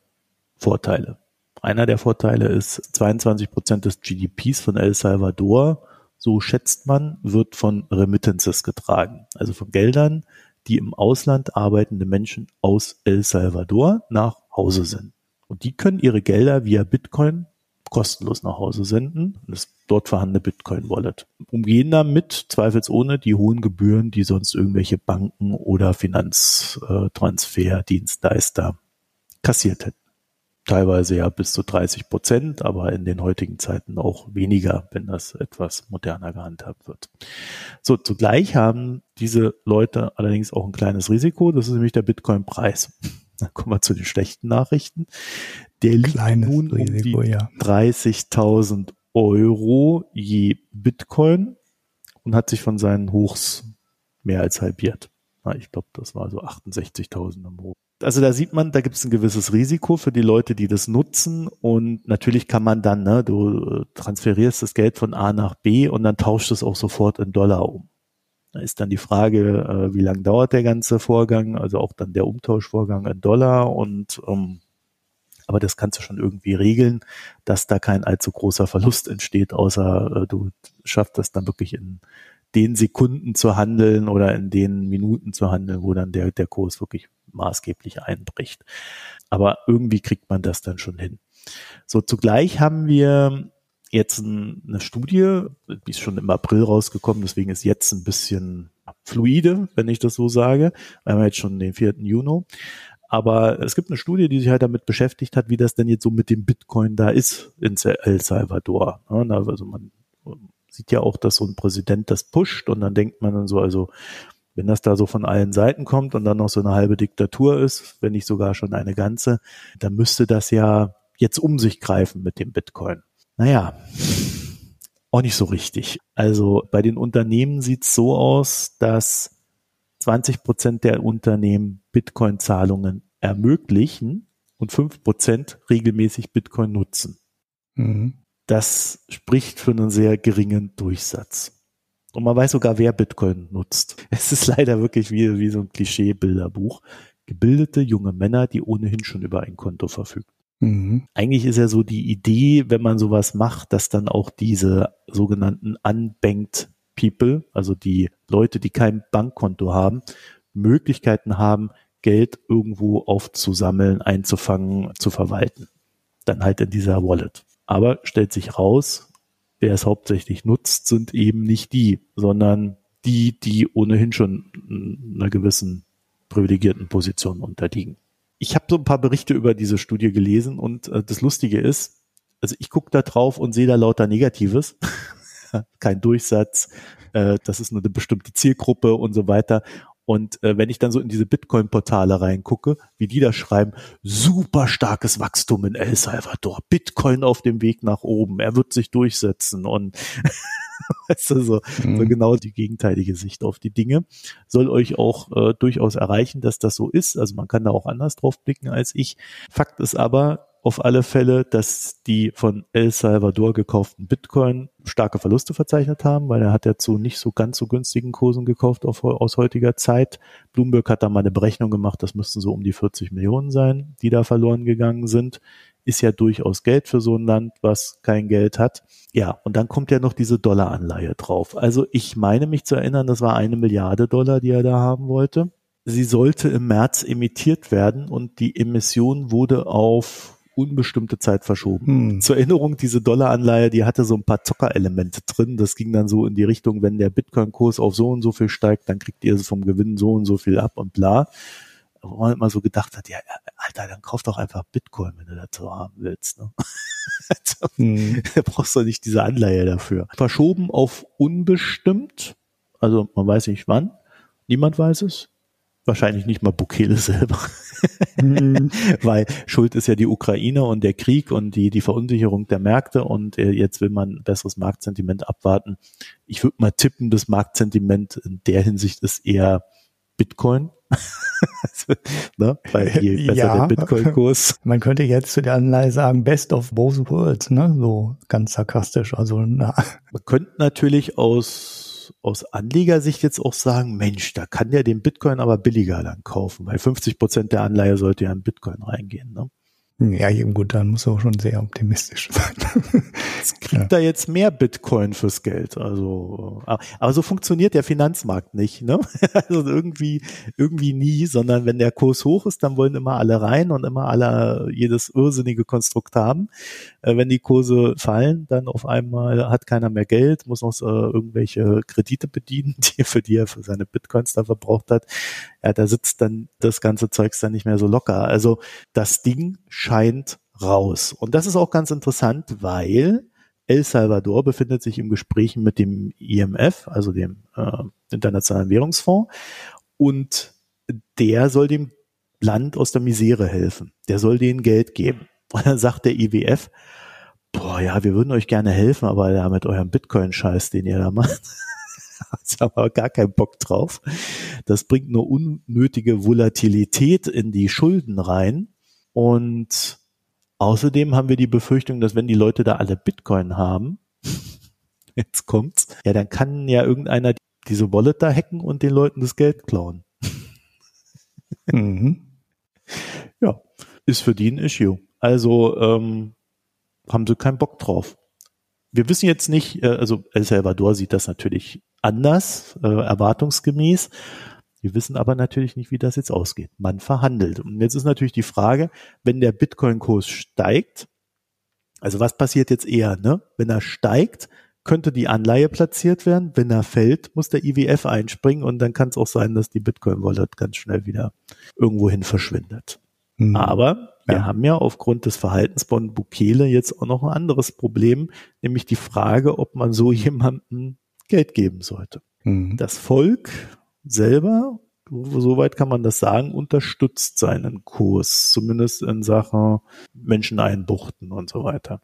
Vorteile. Einer der Vorteile ist 22 Prozent des GDPs von El Salvador, so schätzt man, wird von Remittances getragen, also von Geldern, die im Ausland arbeitende Menschen aus El Salvador nach Hause sind. Und die können ihre Gelder via Bitcoin kostenlos nach Hause senden, das dort vorhandene Bitcoin-Wallet. Umgehen damit zweifelsohne die hohen Gebühren, die sonst irgendwelche Banken oder Finanztransferdienstleister kassiert hätten teilweise ja bis zu 30 Prozent, aber in den heutigen Zeiten auch weniger, wenn das etwas moderner gehandhabt wird. So, zugleich haben diese Leute allerdings auch ein kleines Risiko, das ist nämlich der Bitcoin-Preis. Dann kommen wir zu den schlechten Nachrichten. Der liegt Kleines nun um Risiko, die ja. 30.000 Euro je Bitcoin und hat sich von seinen Hochs mehr als halbiert. Ich glaube, das war so 68.000 im Hoch also da sieht man, da gibt es ein gewisses Risiko für die Leute, die das nutzen. Und natürlich kann man dann, ne, du transferierst das Geld von A nach B und dann tauscht es auch sofort in Dollar um. Da ist dann die Frage, äh, wie lange dauert der ganze Vorgang, also auch dann der Umtauschvorgang in Dollar und ähm, aber das kannst du schon irgendwie regeln, dass da kein allzu großer Verlust entsteht, außer äh, du schaffst das dann wirklich in den Sekunden zu handeln oder in den Minuten zu handeln, wo dann der, der Kurs wirklich maßgeblich einbricht. Aber irgendwie kriegt man das dann schon hin. So, zugleich haben wir jetzt ein, eine Studie, die ist schon im April rausgekommen, deswegen ist jetzt ein bisschen fluide, wenn ich das so sage. Wir haben jetzt schon den 4. Juni. Aber es gibt eine Studie, die sich halt damit beschäftigt hat, wie das denn jetzt so mit dem Bitcoin da ist in El Salvador. Also man sieht ja auch, dass so ein Präsident das pusht und dann denkt man dann so, also wenn das da so von allen Seiten kommt und dann noch so eine halbe Diktatur ist, wenn nicht sogar schon eine ganze, dann müsste das ja jetzt um sich greifen mit dem Bitcoin. Naja, auch nicht so richtig. Also bei den Unternehmen sieht es so aus, dass 20 Prozent der Unternehmen Bitcoin-Zahlungen ermöglichen und 5 Prozent regelmäßig Bitcoin nutzen. Mhm das spricht für einen sehr geringen Durchsatz. Und man weiß sogar, wer Bitcoin nutzt. Es ist leider wirklich wie, wie so ein Klischee-Bilderbuch. Gebildete junge Männer, die ohnehin schon über ein Konto verfügen. Mhm. Eigentlich ist ja so die Idee, wenn man sowas macht, dass dann auch diese sogenannten unbanked People, also die Leute, die kein Bankkonto haben, Möglichkeiten haben, Geld irgendwo aufzusammeln, einzufangen, zu verwalten. Dann halt in dieser Wallet. Aber stellt sich raus, wer es hauptsächlich nutzt, sind eben nicht die, sondern die, die ohnehin schon einer gewissen privilegierten Position unterliegen. Ich habe so ein paar Berichte über diese Studie gelesen und äh, das Lustige ist, also ich gucke da drauf und sehe da lauter Negatives. Kein Durchsatz, äh, das ist nur eine bestimmte Zielgruppe und so weiter. Und äh, wenn ich dann so in diese Bitcoin-Portale reingucke, wie die da schreiben, super starkes Wachstum in El Salvador, Bitcoin auf dem Weg nach oben, er wird sich durchsetzen und weißt du, so, mhm. so genau die gegenteilige Sicht auf die Dinge. Soll euch auch äh, durchaus erreichen, dass das so ist. Also man kann da auch anders drauf blicken als ich. Fakt ist aber, auf alle Fälle, dass die von El Salvador gekauften Bitcoin starke Verluste verzeichnet haben, weil er hat ja zu nicht so ganz so günstigen Kursen gekauft auf, aus heutiger Zeit. Bloomberg hat da mal eine Berechnung gemacht, das müssten so um die 40 Millionen sein, die da verloren gegangen sind. Ist ja durchaus Geld für so ein Land, was kein Geld hat. Ja, und dann kommt ja noch diese Dollaranleihe drauf. Also ich meine mich zu erinnern, das war eine Milliarde Dollar, die er da haben wollte. Sie sollte im März emittiert werden und die Emission wurde auf unbestimmte Zeit verschoben. Hm. Zur Erinnerung, diese Dollaranleihe, die hatte so ein paar Zockerelemente drin. Das ging dann so in die Richtung, wenn der Bitcoin-Kurs auf so und so viel steigt, dann kriegt ihr vom Gewinn so und so viel ab und bla. Wo man immer so gedacht hat, ja, Alter, dann kauf doch einfach Bitcoin, wenn du dazu haben willst. Ne? also, hm. Da brauchst du nicht diese Anleihe dafür. Verschoben auf unbestimmt, also man weiß nicht wann, niemand weiß es. Wahrscheinlich nicht mal Bukele selber. Mhm. Weil Schuld ist ja die Ukraine und der Krieg und die, die Verunsicherung der Märkte und äh, jetzt will man ein besseres Marktsentiment abwarten. Ich würde mal tippen, das Marktsentiment in der Hinsicht ist eher Bitcoin. ne? Weil je besser ja, der Bitcoin-Kurs. Man könnte jetzt zu der Anleihe sagen, best of both worlds, ne? So ganz sarkastisch. Also na. Man könnte natürlich aus aus, Anlegersicht jetzt auch sagen, Mensch, da kann der den Bitcoin aber billiger dann kaufen, weil 50 Prozent der Anleihe sollte ja in Bitcoin reingehen. Ne? Ja, gut, dann muss er auch schon sehr optimistisch sein. Es kriegt ja. da jetzt mehr Bitcoin fürs Geld. Also, aber so funktioniert der Finanzmarkt nicht, ne? Also irgendwie, irgendwie nie, sondern wenn der Kurs hoch ist, dann wollen immer alle rein und immer alle jedes irrsinnige Konstrukt haben. Äh, wenn die Kurse fallen, dann auf einmal hat keiner mehr Geld, muss noch äh, irgendwelche Kredite bedienen, die für die er für seine Bitcoins da verbraucht hat. Ja, da sitzt dann das ganze Zeugs dann nicht mehr so locker. Also das Ding scheint raus. Und das ist auch ganz interessant, weil El Salvador befindet sich im Gespräch mit dem IMF, also dem äh, Internationalen Währungsfonds, und der soll dem Land aus der Misere helfen. Der soll denen Geld geben. Und dann sagt der IWF, boah, ja, wir würden euch gerne helfen, aber ja, mit eurem Bitcoin-Scheiß, den ihr da macht, haben wir gar keinen Bock drauf. Das bringt nur unnötige Volatilität in die Schulden rein. Und außerdem haben wir die Befürchtung, dass wenn die Leute da alle Bitcoin haben, jetzt kommt's, ja, dann kann ja irgendeiner diese Wallet da hacken und den Leuten das Geld klauen. mhm. Ja, ist für die ein Issue. Also ähm, haben sie keinen Bock drauf. Wir wissen jetzt nicht, äh, also El Salvador sieht das natürlich anders, äh, erwartungsgemäß. Wir wissen aber natürlich nicht, wie das jetzt ausgeht. Man verhandelt. Und jetzt ist natürlich die Frage, wenn der Bitcoin-Kurs steigt, also was passiert jetzt eher, ne? Wenn er steigt, könnte die Anleihe platziert werden. Wenn er fällt, muss der IWF einspringen und dann kann es auch sein, dass die Bitcoin-Wallet ganz schnell wieder irgendwohin verschwindet. Mhm. Aber wir ja. haben ja aufgrund des Verhaltens von Bukele jetzt auch noch ein anderes Problem, nämlich die Frage, ob man so jemandem Geld geben sollte. Mhm. Das Volk selber, soweit kann man das sagen, unterstützt seinen Kurs, zumindest in Sachen Menschen einbuchten und so weiter.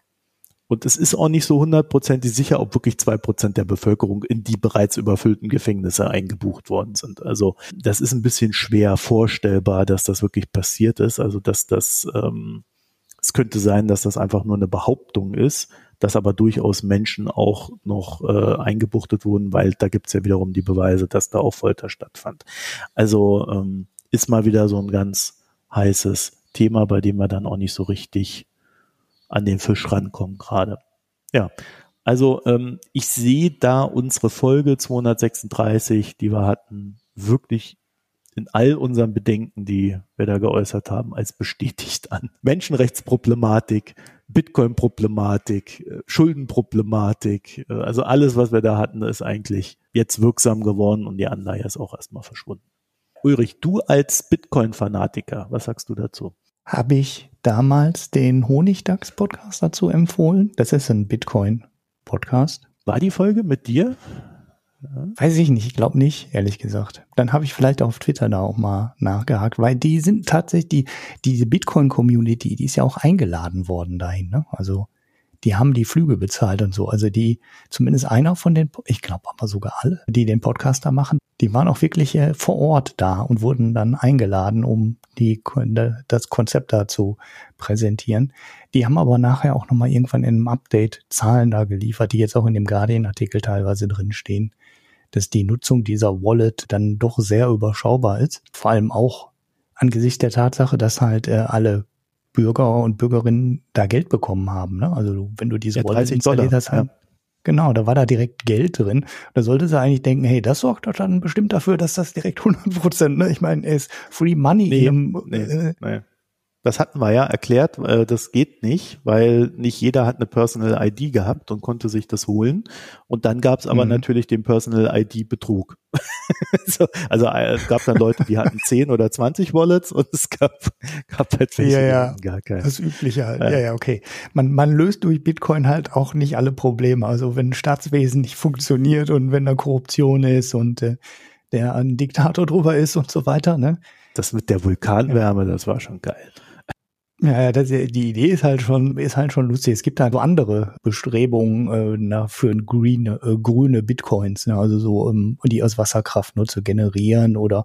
Und es ist auch nicht so hundertprozentig sicher, ob wirklich zwei Prozent der Bevölkerung in die bereits überfüllten Gefängnisse eingebucht worden sind. Also das ist ein bisschen schwer vorstellbar, dass das wirklich passiert ist. Also dass das, ähm, es könnte sein, dass das einfach nur eine Behauptung ist. Dass aber durchaus Menschen auch noch äh, eingebuchtet wurden, weil da gibt's ja wiederum die Beweise, dass da auch Folter stattfand. Also ähm, ist mal wieder so ein ganz heißes Thema, bei dem wir dann auch nicht so richtig an den Fisch rankommen gerade. Ja, also ähm, ich sehe da unsere Folge 236, die wir hatten, wirklich in all unseren Bedenken, die wir da geäußert haben, als bestätigt an. Menschenrechtsproblematik, Bitcoin-Problematik, äh, Schuldenproblematik, äh, also alles, was wir da hatten, ist eigentlich jetzt wirksam geworden und die Anleihe ist auch erstmal verschwunden. Ulrich, du als Bitcoin-Fanatiker, was sagst du dazu? Habe ich damals den Honigdachs-Podcast dazu empfohlen? Das ist ein Bitcoin-Podcast. War die Folge mit dir? Weiß ich nicht, ich glaube nicht, ehrlich gesagt. Dann habe ich vielleicht auf Twitter da auch mal nachgehakt, weil die sind tatsächlich, die, diese Bitcoin-Community, die ist ja auch eingeladen worden dahin, ne? Also die haben die Flüge bezahlt und so. Also die, zumindest einer von den, ich glaube aber sogar alle, die den Podcaster machen, die waren auch wirklich äh, vor Ort da und wurden dann eingeladen, um die, das Konzept da zu präsentieren. Die haben aber nachher auch nochmal irgendwann in einem Update Zahlen da geliefert, die jetzt auch in dem Guardian-Artikel teilweise drinstehen dass die Nutzung dieser Wallet dann doch sehr überschaubar ist. Vor allem auch angesichts der Tatsache, dass halt äh, alle Bürger und Bürgerinnen da Geld bekommen haben. Ne? Also wenn du diese ja, Wallet installiert hast, ja. genau, da war da direkt Geld drin. Da sollte sie eigentlich denken, hey, das sorgt doch dann bestimmt dafür, dass das direkt 100 Prozent, ne? ich meine, es ist Free Money. Nee, einem, nee, äh, nee. Das hatten wir ja erklärt, äh, das geht nicht, weil nicht jeder hat eine Personal ID gehabt und konnte sich das holen. Und dann gab es aber mhm. natürlich den Personal ID-Betrug. so, also äh, es gab dann Leute, die hatten 10 oder 20 Wallets und es gab, gab halt welche, ja, ja, gar keine. Das übliche halt. Ja. ja, ja, okay. Man, man löst durch Bitcoin halt auch nicht alle Probleme. Also wenn ein Staatswesen nicht funktioniert und wenn da Korruption ist und äh, der ein Diktator drüber ist und so weiter, ne? Das mit der Vulkanwärme, ja. das war schon geil. Ja, das, die Idee ist halt schon, ist halt schon lustig. Es gibt halt so andere Bestrebungen äh, na, für grüne, äh, grüne Bitcoins, ne? also so, um die aus Wasserkraft nur zu generieren oder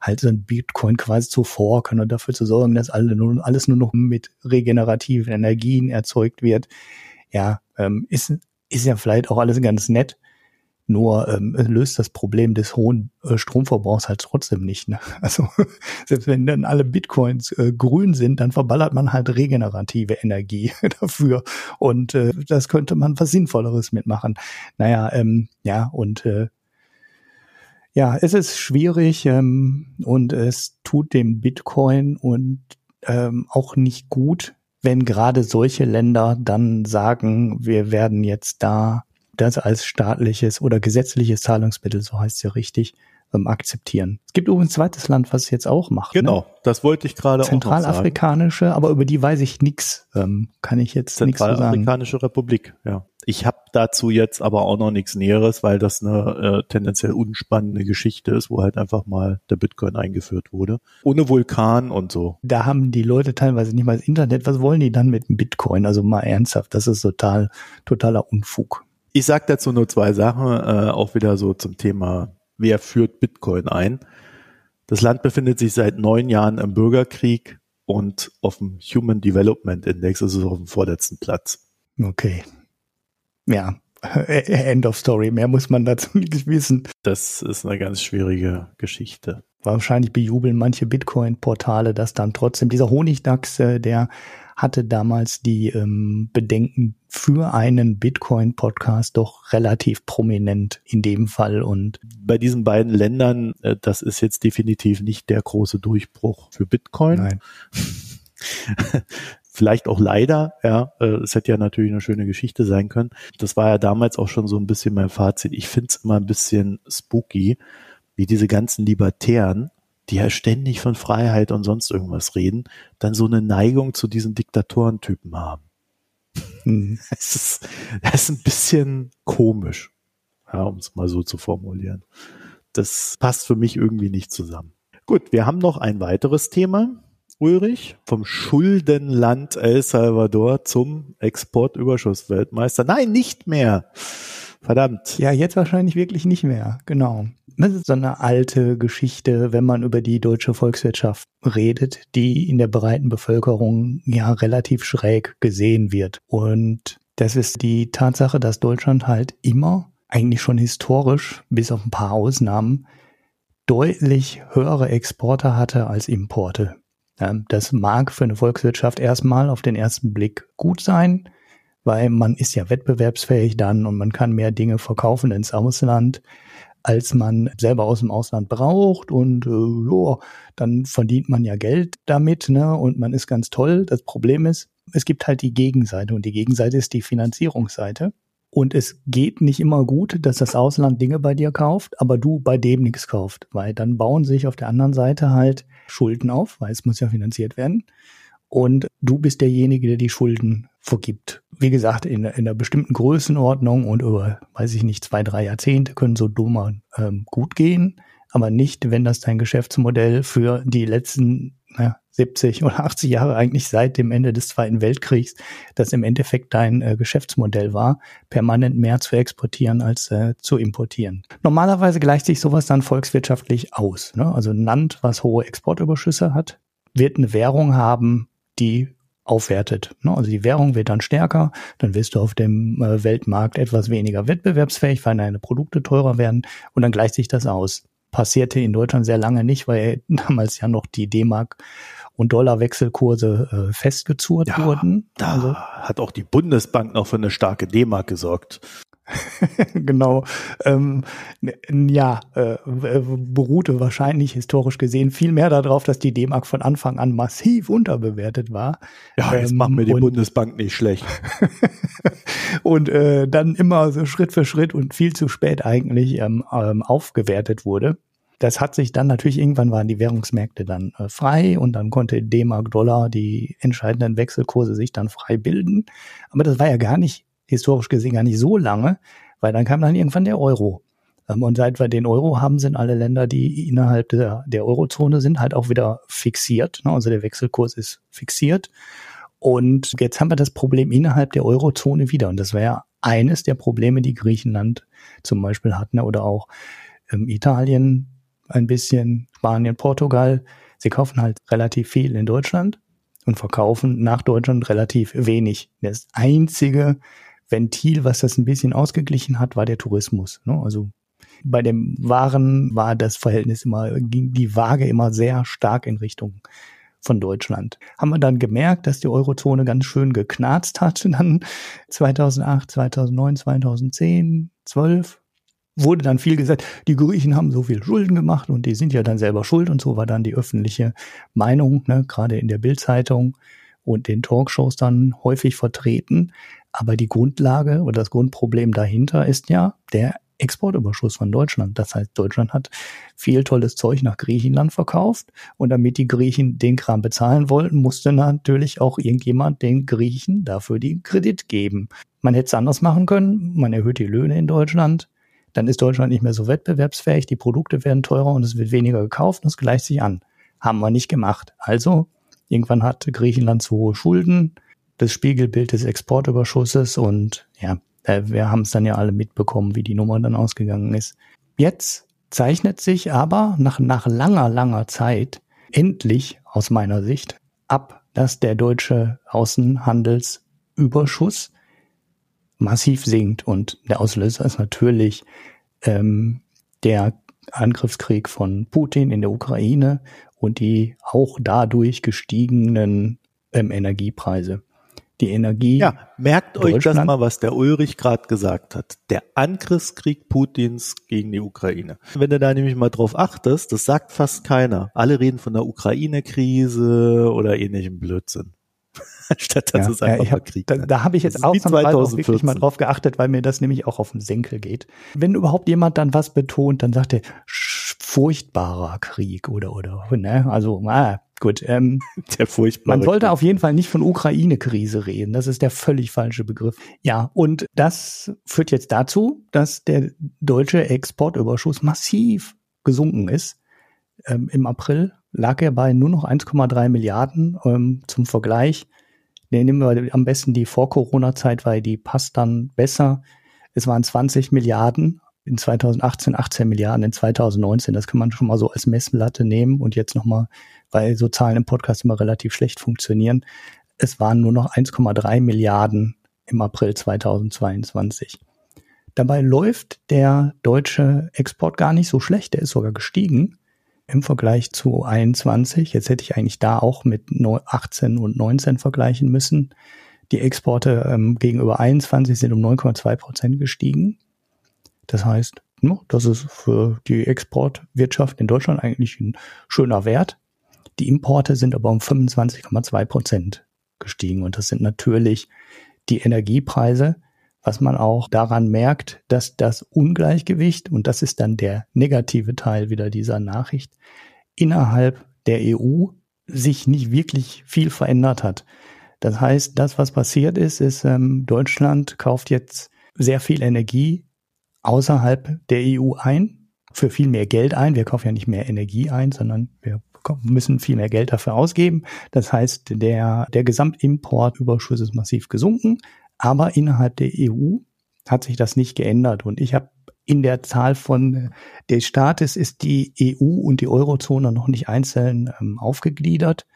halt so ein Bitcoin quasi zu forken und dafür zu sorgen, dass alle nur, alles nur noch mit regenerativen Energien erzeugt wird. Ja, ähm, ist, ist ja vielleicht auch alles ganz nett. Nur ähm, löst das Problem des hohen äh, Stromverbrauchs halt trotzdem nicht. Ne? Also selbst wenn dann alle Bitcoins äh, grün sind, dann verballert man halt regenerative Energie dafür. Und äh, das könnte man was Sinnvolleres mitmachen. Naja, ähm, ja, und äh, ja, es ist schwierig ähm, und es tut dem Bitcoin und ähm, auch nicht gut, wenn gerade solche Länder dann sagen, wir werden jetzt da das als staatliches oder gesetzliches Zahlungsmittel, so heißt es ja richtig, ähm, akzeptieren. Es gibt übrigens ein zweites Land, was es jetzt auch macht. Ne? Genau, ne? das wollte ich gerade auch sagen. Zentralafrikanische, aber über die weiß ich nichts. Ähm, kann ich jetzt nichts sagen. Zentralafrikanische Republik, ja. Ich habe dazu jetzt aber auch noch nichts Näheres, weil das eine äh, tendenziell unspannende Geschichte ist, wo halt einfach mal der Bitcoin eingeführt wurde. Ohne Vulkan und so. Da haben die Leute teilweise nicht mal das Internet. Was wollen die dann mit dem Bitcoin? Also mal ernsthaft, das ist total, totaler Unfug. Ich sage dazu nur zwei Sachen, äh, auch wieder so zum Thema, wer führt Bitcoin ein. Das Land befindet sich seit neun Jahren im Bürgerkrieg und auf dem Human Development Index ist es auf dem vorletzten Platz. Okay. Ja, End of Story. Mehr muss man dazu nicht wissen. Das ist eine ganz schwierige Geschichte. Wahrscheinlich bejubeln manche Bitcoin-Portale das dann trotzdem. Dieser Honigdachs, äh, der hatte damals die ähm, Bedenken für einen Bitcoin-Podcast doch relativ prominent in dem Fall. Und bei diesen beiden Ländern, äh, das ist jetzt definitiv nicht der große Durchbruch für Bitcoin. Nein. Vielleicht auch leider, ja. Äh, es hätte ja natürlich eine schöne Geschichte sein können. Das war ja damals auch schon so ein bisschen mein Fazit. Ich finde es immer ein bisschen spooky, wie diese ganzen Libertären die ja ständig von Freiheit und sonst irgendwas reden, dann so eine Neigung zu diesen Diktatorentypen haben. Mhm. Das, ist, das ist ein bisschen komisch, ja, um es mal so zu formulieren. Das passt für mich irgendwie nicht zusammen. Gut, wir haben noch ein weiteres Thema. Ulrich, vom Schuldenland El Salvador zum Exportüberschussweltmeister. Nein, nicht mehr. Verdammt. Ja, jetzt wahrscheinlich wirklich nicht mehr. Genau. Das ist so eine alte Geschichte, wenn man über die deutsche Volkswirtschaft redet, die in der breiten Bevölkerung ja relativ schräg gesehen wird. Und Das ist die Tatsache, dass Deutschland halt immer, eigentlich schon historisch, bis auf ein paar Ausnahmen, deutlich höhere Exporte hatte als Importe. Das mag für eine Volkswirtschaft erstmal auf den ersten Blick gut sein, weil man ist ja wettbewerbsfähig dann und man kann mehr Dinge verkaufen ins Ausland, als man selber aus dem Ausland braucht und äh, jo, dann verdient man ja Geld damit ne, und man ist ganz toll. Das Problem ist, es gibt halt die Gegenseite und die Gegenseite ist die Finanzierungsseite. Und es geht nicht immer gut, dass das Ausland Dinge bei dir kauft, aber du bei dem nichts kauft, weil dann bauen sich auf der anderen Seite halt Schulden auf, weil es muss ja finanziert werden. Und du bist derjenige, der die Schulden vergibt. Wie gesagt, in, in einer bestimmten Größenordnung und über, weiß ich nicht, zwei, drei Jahrzehnte können so dummer ähm, gut gehen, aber nicht, wenn das dein Geschäftsmodell für die letzten na, 70 oder 80 Jahre eigentlich seit dem Ende des Zweiten Weltkriegs, das im Endeffekt dein äh, Geschäftsmodell war, permanent mehr zu exportieren als äh, zu importieren. Normalerweise gleicht sich sowas dann volkswirtschaftlich aus. Ne? Also ein Land, was hohe Exportüberschüsse hat, wird eine Währung haben, die aufwertet. Ne? Also die Währung wird dann stärker, dann wirst du auf dem äh, Weltmarkt etwas weniger wettbewerbsfähig, weil deine Produkte teurer werden und dann gleicht sich das aus. Passierte in Deutschland sehr lange nicht, weil damals ja noch die D-Mark und Dollarwechselkurse äh, festgezurrt ja, wurden. Da also, hat auch die Bundesbank noch für eine starke D-Mark gesorgt. genau. Ähm, ja, äh, beruhte wahrscheinlich historisch gesehen viel mehr darauf, dass die D-Mark von Anfang an massiv unterbewertet war. Ja, jetzt ähm, macht mir die Bundesbank nicht schlecht. und äh, dann immer so Schritt für Schritt und viel zu spät eigentlich ähm, ähm, aufgewertet wurde. Das hat sich dann natürlich irgendwann waren die Währungsmärkte dann äh, frei und dann konnte D-Mark, Dollar, die entscheidenden Wechselkurse sich dann frei bilden. Aber das war ja gar nicht historisch gesehen gar nicht so lange, weil dann kam dann irgendwann der Euro. Ähm, und seit wir den Euro haben, sind alle Länder, die innerhalb der, der Eurozone sind, halt auch wieder fixiert. Ne? Also der Wechselkurs ist fixiert. Und jetzt haben wir das Problem innerhalb der Eurozone wieder. Und das wäre ja eines der Probleme, die Griechenland zum Beispiel hat, ne? oder auch ähm, Italien ein bisschen, Spanien, Portugal. Sie kaufen halt relativ viel in Deutschland und verkaufen nach Deutschland relativ wenig. Das einzige Ventil, was das ein bisschen ausgeglichen hat, war der Tourismus. Ne? Also bei dem Waren war das Verhältnis immer, ging die Waage immer sehr stark in Richtung von Deutschland. Haben wir dann gemerkt, dass die Eurozone ganz schön geknarzt hat, dann 2008, 2009, 2010, 12 wurde dann viel gesagt, die Griechen haben so viel Schulden gemacht und die sind ja dann selber schuld und so war dann die öffentliche Meinung, ne, gerade in der Bildzeitung und den Talkshows dann häufig vertreten. Aber die Grundlage oder das Grundproblem dahinter ist ja der Exportüberschuss von Deutschland. Das heißt, Deutschland hat viel tolles Zeug nach Griechenland verkauft und damit die Griechen den Kram bezahlen wollten, musste natürlich auch irgendjemand den Griechen dafür die Kredit geben. Man hätte es anders machen können. Man erhöht die Löhne in Deutschland. Dann ist Deutschland nicht mehr so wettbewerbsfähig. Die Produkte werden teurer und es wird weniger gekauft und es gleicht sich an. Haben wir nicht gemacht. Also, irgendwann hat Griechenland zu hohe Schulden das Spiegelbild des Exportüberschusses und ja, äh, wir haben es dann ja alle mitbekommen, wie die Nummer dann ausgegangen ist. Jetzt zeichnet sich aber nach, nach langer, langer Zeit endlich aus meiner Sicht ab, dass der deutsche Außenhandelsüberschuss massiv sinkt und der Auslöser ist natürlich ähm, der Angriffskrieg von Putin in der Ukraine und die auch dadurch gestiegenen ähm, Energiepreise die Energie. Ja, merkt euch das mal, was der Ulrich gerade gesagt hat. Der Angriffskrieg Putins gegen die Ukraine. Wenn du da nämlich mal drauf achtest, das sagt fast keiner. Alle reden von der Ukraine-Krise oder ähnlichem Blödsinn. Statt dass ja, es einfach ja, hab, Krieg. Da, da habe ich jetzt auch wirklich mal drauf geachtet, weil mir das nämlich auch auf den Senkel geht. Wenn überhaupt jemand dann was betont, dann sagt er furchtbarer Krieg oder oder ne? Also ah, Gut, ähm, der furchtbare man sollte Krieg. auf jeden Fall nicht von Ukraine-Krise reden. Das ist der völlig falsche Begriff. Ja, und das führt jetzt dazu, dass der deutsche Exportüberschuss massiv gesunken ist. Ähm, Im April lag er bei nur noch 1,3 Milliarden. Ähm, zum Vergleich nehmen wir am besten die Vor-Corona-Zeit, weil die passt dann besser. Es waren 20 Milliarden in 2018 18 Milliarden, in 2019. Das kann man schon mal so als Messlatte nehmen und jetzt nochmal, weil so Zahlen im Podcast immer relativ schlecht funktionieren. Es waren nur noch 1,3 Milliarden im April 2022. Dabei läuft der deutsche Export gar nicht so schlecht, der ist sogar gestiegen im Vergleich zu 21. Jetzt hätte ich eigentlich da auch mit 18 und 19 vergleichen müssen. Die Exporte ähm, gegenüber 21 sind um 9,2 Prozent gestiegen. Das heißt, das ist für die Exportwirtschaft in Deutschland eigentlich ein schöner Wert. Die Importe sind aber um 25,2 Prozent gestiegen. Und das sind natürlich die Energiepreise, was man auch daran merkt, dass das Ungleichgewicht, und das ist dann der negative Teil wieder dieser Nachricht, innerhalb der EU sich nicht wirklich viel verändert hat. Das heißt, das, was passiert ist, ist, ähm, Deutschland kauft jetzt sehr viel Energie außerhalb der EU ein, für viel mehr Geld ein. Wir kaufen ja nicht mehr Energie ein, sondern wir müssen viel mehr Geld dafür ausgeben. Das heißt, der, der Gesamtimportüberschuss ist massiv gesunken. Aber innerhalb der EU hat sich das nicht geändert. Und ich habe in der Zahl von des Staates ist die EU und die Eurozone noch nicht einzeln ähm, aufgegliedert.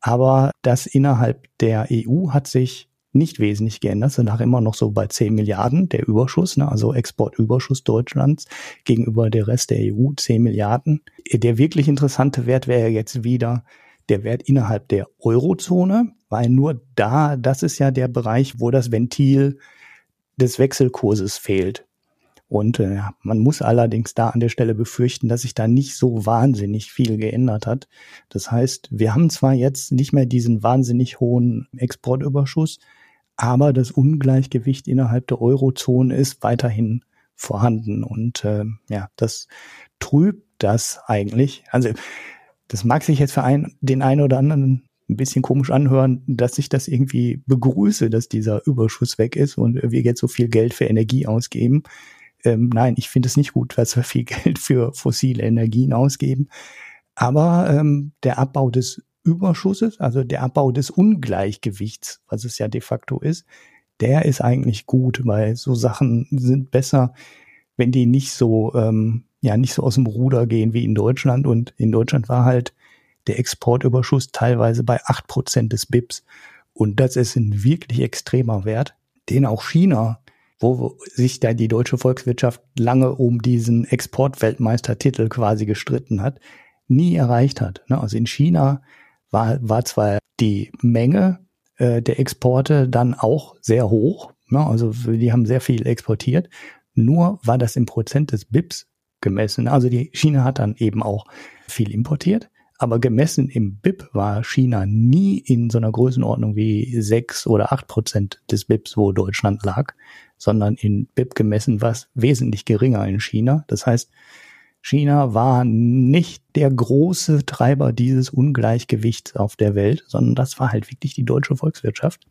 Aber das innerhalb der EU hat sich nicht wesentlich geändert, auch immer noch so bei 10 Milliarden der Überschuss, ne, also Exportüberschuss Deutschlands gegenüber der Rest der EU 10 Milliarden. Der wirklich interessante Wert wäre jetzt wieder der Wert innerhalb der Eurozone, weil nur da, das ist ja der Bereich, wo das Ventil des Wechselkurses fehlt. Und äh, man muss allerdings da an der Stelle befürchten, dass sich da nicht so wahnsinnig viel geändert hat. Das heißt, wir haben zwar jetzt nicht mehr diesen wahnsinnig hohen Exportüberschuss, aber das Ungleichgewicht innerhalb der Eurozone ist weiterhin vorhanden. Und äh, ja, das trübt das eigentlich. Also das mag sich jetzt für einen, den einen oder anderen ein bisschen komisch anhören, dass ich das irgendwie begrüße, dass dieser Überschuss weg ist und wir jetzt so viel Geld für Energie ausgeben. Ähm, nein, ich finde es nicht gut, dass wir viel Geld für fossile Energien ausgeben. Aber ähm, der Abbau des Überschusses, also der Abbau des Ungleichgewichts, was es ja de facto ist, der ist eigentlich gut, weil so Sachen sind besser, wenn die nicht so ähm, ja nicht so aus dem Ruder gehen wie in Deutschland. Und in Deutschland war halt der Exportüberschuss teilweise bei acht Prozent des BIPs. Und das ist ein wirklich extremer Wert, den auch China, wo sich da die deutsche Volkswirtschaft lange um diesen Exportweltmeistertitel quasi gestritten hat, nie erreicht hat. Ne? Also in China war, war zwar die Menge äh, der Exporte dann auch sehr hoch, ne? also die haben sehr viel exportiert, nur war das im Prozent des BIPs gemessen. Also die China hat dann eben auch viel importiert, aber gemessen im BIP war China nie in so einer Größenordnung wie sechs oder acht Prozent des BIPs, wo Deutschland lag, sondern in BIP gemessen war es wesentlich geringer in China. Das heißt, China war nicht der große Treiber dieses Ungleichgewichts auf der Welt, sondern das war halt wirklich die deutsche Volkswirtschaft.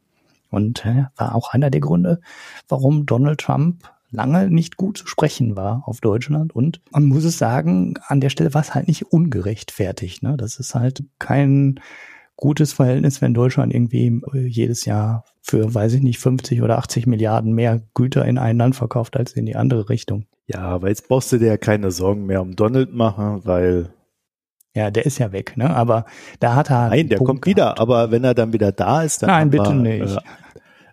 Und äh, war auch einer der Gründe, warum Donald Trump lange nicht gut zu sprechen war auf Deutschland. Und man muss es sagen, an der Stelle war es halt nicht ungerechtfertigt. Ne? Das ist halt kein gutes Verhältnis, wenn Deutschland irgendwie äh, jedes Jahr für, weiß ich nicht, 50 oder 80 Milliarden mehr Güter in ein Land verkauft als in die andere Richtung. Ja, aber jetzt brauchst du dir ja keine Sorgen mehr um Donald machen, weil ja, der ist ja weg, ne? Aber da hat er. Nein, der Punkt kommt wieder, aber wenn er dann wieder da ist, dann. Nein, bitte wir, nicht. Äh,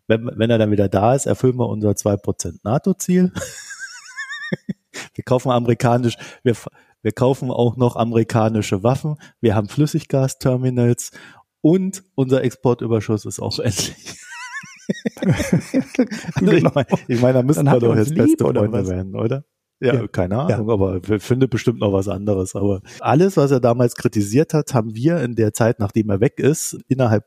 wenn, wenn er dann wieder da ist, erfüllen wir unser 2% NATO-Ziel. wir kaufen amerikanisch, wir, wir kaufen auch noch amerikanische Waffen. Wir haben Flüssiggasterminals und unser Exportüberschuss ist auch endlich. also ich meine, ich mein, da müssen wir doch jetzt lieb, beste Freunde oder werden, oder? Ja, ja, keine Ahnung, ja. aber wir finden bestimmt noch was anderes. Aber alles, was er damals kritisiert hat, haben wir in der Zeit, nachdem er weg ist, innerhalb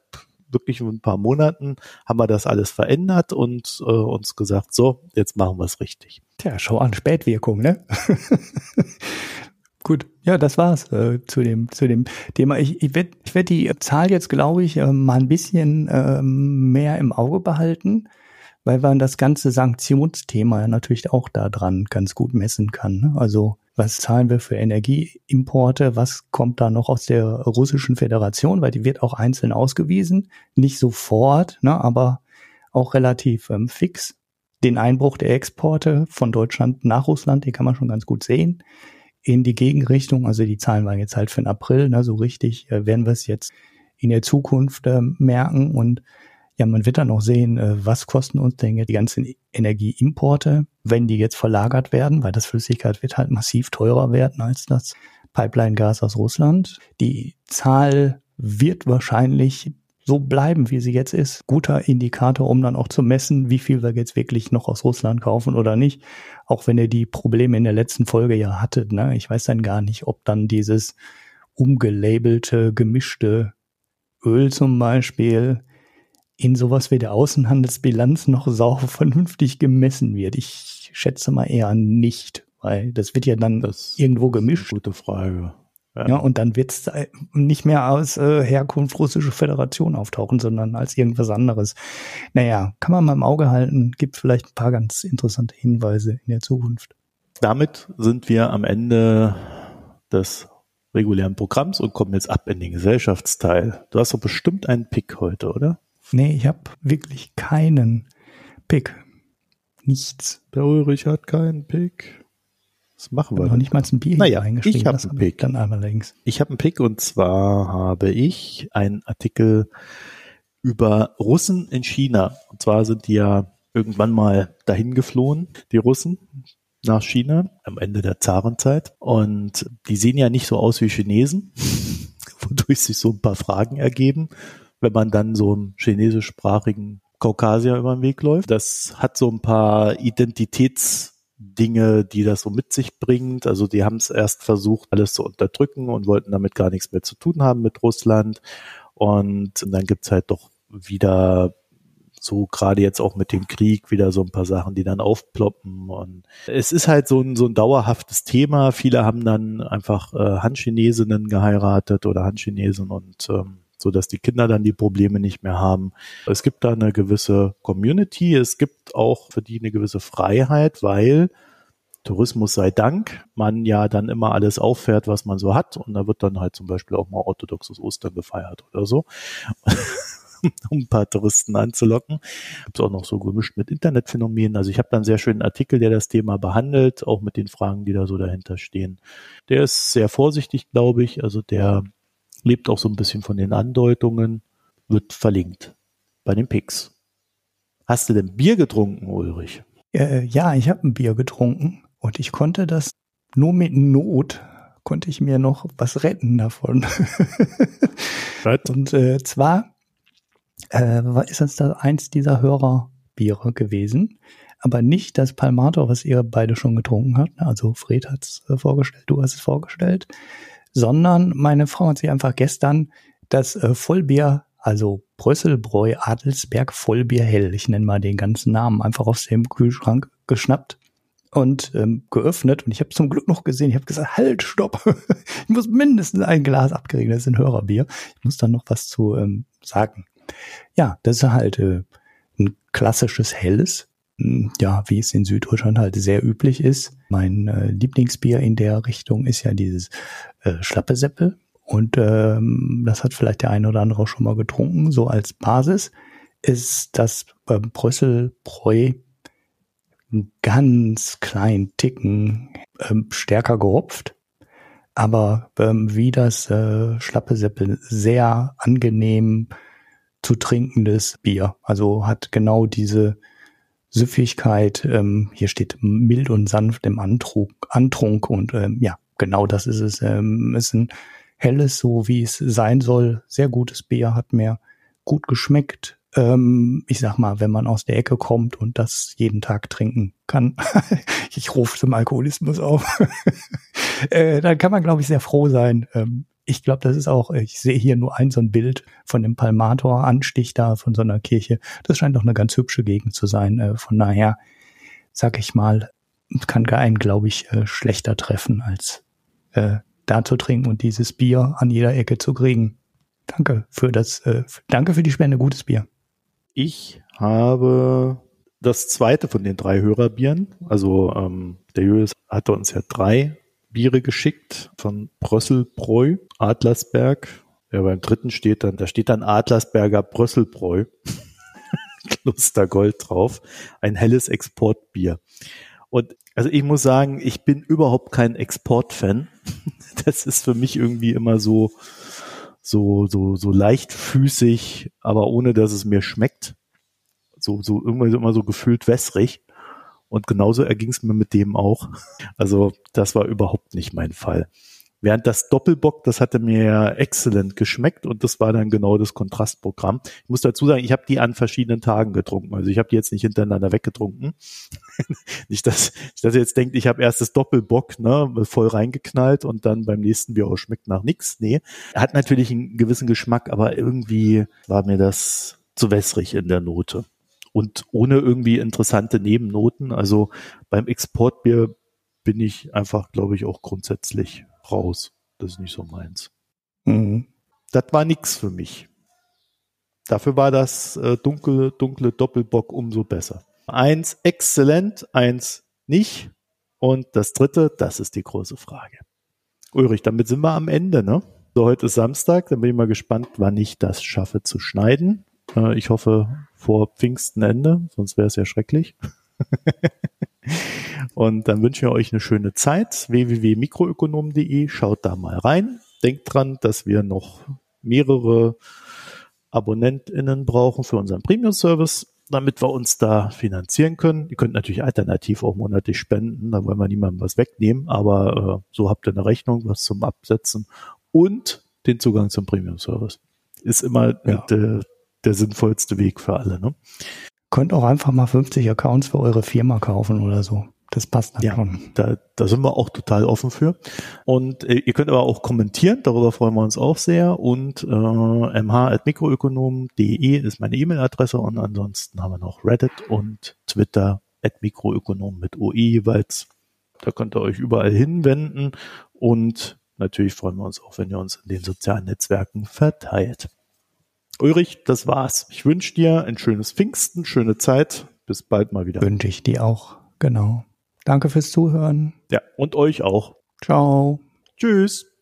wirklich in ein paar Monaten haben wir das alles verändert und äh, uns gesagt, so, jetzt machen wir es richtig. Tja, schau an, Spätwirkung, ne? Gut, ja, das war's äh, zu dem zu dem Thema. Ich, ich werde ich werd die Zahl jetzt, glaube ich, äh, mal ein bisschen äh, mehr im Auge behalten, weil man das ganze Sanktionsthema natürlich auch da dran ganz gut messen kann. Ne? Also was zahlen wir für Energieimporte, was kommt da noch aus der russischen Föderation, weil die wird auch einzeln ausgewiesen, nicht sofort, ne, aber auch relativ ähm, fix. Den Einbruch der Exporte von Deutschland nach Russland, den kann man schon ganz gut sehen. In die Gegenrichtung, also die Zahlen waren jetzt halt für den April, ne, so richtig äh, werden wir es jetzt in der Zukunft äh, merken und Ja, man wird dann auch sehen, äh, was kosten uns denn jetzt die ganzen Energieimporte, wenn die jetzt verlagert werden, weil das Flüssigkeit wird halt massiv teurer werden als das Pipeline-Gas aus Russland. Die Zahl wird wahrscheinlich so bleiben, wie sie jetzt ist. Guter Indikator, um dann auch zu messen, wie viel wir jetzt wirklich noch aus Russland kaufen oder nicht. Auch wenn ihr die Probleme in der letzten Folge ja hattet. Ne? Ich weiß dann gar nicht, ob dann dieses umgelabelte, gemischte Öl zum Beispiel in sowas wie der Außenhandelsbilanz noch sauber vernünftig gemessen wird. Ich schätze mal eher nicht, weil das wird ja dann das irgendwo gemischt. gute Frage. Ja. ja, und dann wird es nicht mehr als äh, Herkunft russische Föderation auftauchen, sondern als irgendwas anderes. Naja, kann man mal im Auge halten, gibt vielleicht ein paar ganz interessante Hinweise in der Zukunft. Damit sind wir am Ende des regulären Programms und kommen jetzt ab in den Gesellschaftsteil. Du hast doch bestimmt einen Pick heute, oder? Nee, ich habe wirklich keinen Pick. Nichts. Der Ulrich hat keinen Pick. Was machen wir? Noch nicht mal ein Bier naja, eingeschrieben. Ich habe einen Pick. Dann einmal links. Ich habe einen Pick und zwar habe ich einen Artikel über Russen in China. Und zwar sind die ja irgendwann mal dahin geflohen, die Russen nach China am Ende der Zarenzeit. Und die sehen ja nicht so aus wie Chinesen, wodurch sich so ein paar Fragen ergeben, wenn man dann so einem chinesischsprachigen Kaukasier über den Weg läuft. Das hat so ein paar Identitäts Dinge, die das so mit sich bringt. Also die haben es erst versucht, alles zu unterdrücken und wollten damit gar nichts mehr zu tun haben mit Russland. Und dann gibt's halt doch wieder so gerade jetzt auch mit dem Krieg wieder so ein paar Sachen, die dann aufploppen. Und es ist halt so ein, so ein dauerhaftes Thema. Viele haben dann einfach äh, Han-Chinesinnen geheiratet oder Han-Chinesen und ähm, so dass die Kinder dann die Probleme nicht mehr haben. Es gibt da eine gewisse Community, es gibt auch für die eine gewisse Freiheit, weil Tourismus sei Dank, man ja dann immer alles auffährt, was man so hat und da wird dann halt zum Beispiel auch mal orthodoxes Ostern gefeiert oder so. um ein paar Touristen anzulocken. Gibt auch noch so gemischt mit Internetphänomenen. Also ich habe da einen sehr schönen Artikel, der das Thema behandelt, auch mit den Fragen, die da so dahinter stehen. Der ist sehr vorsichtig, glaube ich. Also der lebt auch so ein bisschen von den Andeutungen, wird verlinkt bei den Picks. Hast du denn Bier getrunken, Ulrich? Äh, ja, ich habe ein Bier getrunken und ich konnte das nur mit Not konnte ich mir noch was retten davon. und äh, zwar äh, ist das da eins dieser Hörerbiere gewesen, aber nicht das Palmator, was ihr beide schon getrunken habt. Also Fred hat es äh, vorgestellt, du hast es vorgestellt, sondern meine Frau hat sich einfach gestern das äh, Vollbier, also Brösselbräu Adelsberg Vollbier Hell, ich nenne mal den ganzen Namen, einfach aus dem Kühlschrank geschnappt und ähm, geöffnet. Und ich habe zum Glück noch gesehen, ich habe gesagt, halt, stopp, ich muss mindestens ein Glas abkriegen, das ist ein Hörerbier. Ich muss dann noch was zu ähm, sagen. Ja, das ist halt äh, ein klassisches Helles, ja, wie es in Süddeutschland halt sehr üblich ist. Mein äh, Lieblingsbier in der Richtung ist ja dieses äh, Schlappeseppel. Und ähm, das hat vielleicht der eine oder andere auch schon mal getrunken. So als Basis ist das äh, Brüsselbräu einen ganz kleinen Ticken ähm, stärker gehopft. Aber ähm, wie das äh, Schlappeseppel sehr angenehm zu trinkendes Bier. Also hat genau diese Süffigkeit, ähm, hier steht mild und sanft im Antrunk, Antrunk und ähm, ja, genau das ist es. Ähm, ist ein helles, so wie es sein soll, sehr gutes Bier, hat mir gut geschmeckt. Ähm, ich sag mal, wenn man aus der Ecke kommt und das jeden Tag trinken kann, ich rufe zum Alkoholismus auf, äh, dann kann man, glaube ich, sehr froh sein, ähm, ich glaube, das ist auch, ich sehe hier nur ein so ein Bild von dem Palmator-Anstich da von so einer Kirche. Das scheint doch eine ganz hübsche Gegend zu sein. Äh, von daher, sag ich mal, kann keinen, glaube ich, äh, schlechter treffen, als äh, da zu trinken und dieses Bier an jeder Ecke zu kriegen. Danke für das, äh, danke für die Spende, gutes Bier. Ich habe das zweite von den drei Hörerbieren. Also ähm, der Julius hatte uns ja drei Biere geschickt von Brösselbräu, Adlersberg. Ja, beim dritten steht dann, da steht dann Adlersberger Brösselbräu. Klostergold drauf. Ein helles Exportbier. Und also ich muss sagen, ich bin überhaupt kein Exportfan. Das ist für mich irgendwie immer so, so, so, so leichtfüßig, aber ohne dass es mir schmeckt. So, so irgendwie immer so gefühlt wässrig. Und genauso erging es mir mit dem auch. Also das war überhaupt nicht mein Fall. Während das Doppelbock, das hatte mir exzellent geschmeckt und das war dann genau das Kontrastprogramm. Ich muss dazu sagen, ich habe die an verschiedenen Tagen getrunken. Also ich habe die jetzt nicht hintereinander weggetrunken. nicht, dass, dass ihr jetzt denkt, ich habe erst das Doppelbock ne, voll reingeknallt und dann beim nächsten Bier auch schmeckt nach nichts. Nee, hat natürlich einen gewissen Geschmack, aber irgendwie war mir das zu wässrig in der Note. Und ohne irgendwie interessante Nebennoten. Also beim Exportbier bin ich einfach, glaube ich, auch grundsätzlich raus. Das ist nicht so meins. Mhm. Das war nix für mich. Dafür war das äh, dunkle, dunkle Doppelbock umso besser. Eins exzellent, eins nicht. Und das dritte, das ist die große Frage. Ulrich, damit sind wir am Ende, ne? So, heute ist Samstag, dann bin ich mal gespannt, wann ich das schaffe zu schneiden. Äh, ich hoffe vor Pfingstenende, sonst wäre es ja schrecklich. Und dann wünschen wir euch eine schöne Zeit. www.mikroökonom.de. Schaut da mal rein. Denkt dran, dass wir noch mehrere AbonnentInnen brauchen für unseren Premium-Service, damit wir uns da finanzieren können. Ihr könnt natürlich alternativ auch monatlich spenden, da wollen wir niemandem was wegnehmen, aber äh, so habt ihr eine Rechnung, was zum Absetzen und den Zugang zum Premium-Service. Ist immer ja. der, der sinnvollste Weg für alle. Ne? Könnt auch einfach mal 50 Accounts für eure Firma kaufen oder so. Das passt dann ja, schon. Da, da sind wir auch total offen für. Und äh, ihr könnt aber auch kommentieren, darüber freuen wir uns auch sehr. Und äh, mh.mikroökonom.de ist meine E-Mail-Adresse und ansonsten haben wir noch Reddit und Twitter at Mikroökonom mit OE jeweils. Da könnt ihr euch überall hinwenden und natürlich freuen wir uns auch, wenn ihr uns in den sozialen Netzwerken verteilt. Ulrich, das war's. Ich wünsche dir ein schönes Pfingsten, schöne Zeit. Bis bald mal wieder. Wünsche ich dir auch. Genau. Danke fürs Zuhören. Ja, und euch auch. Ciao. Tschüss.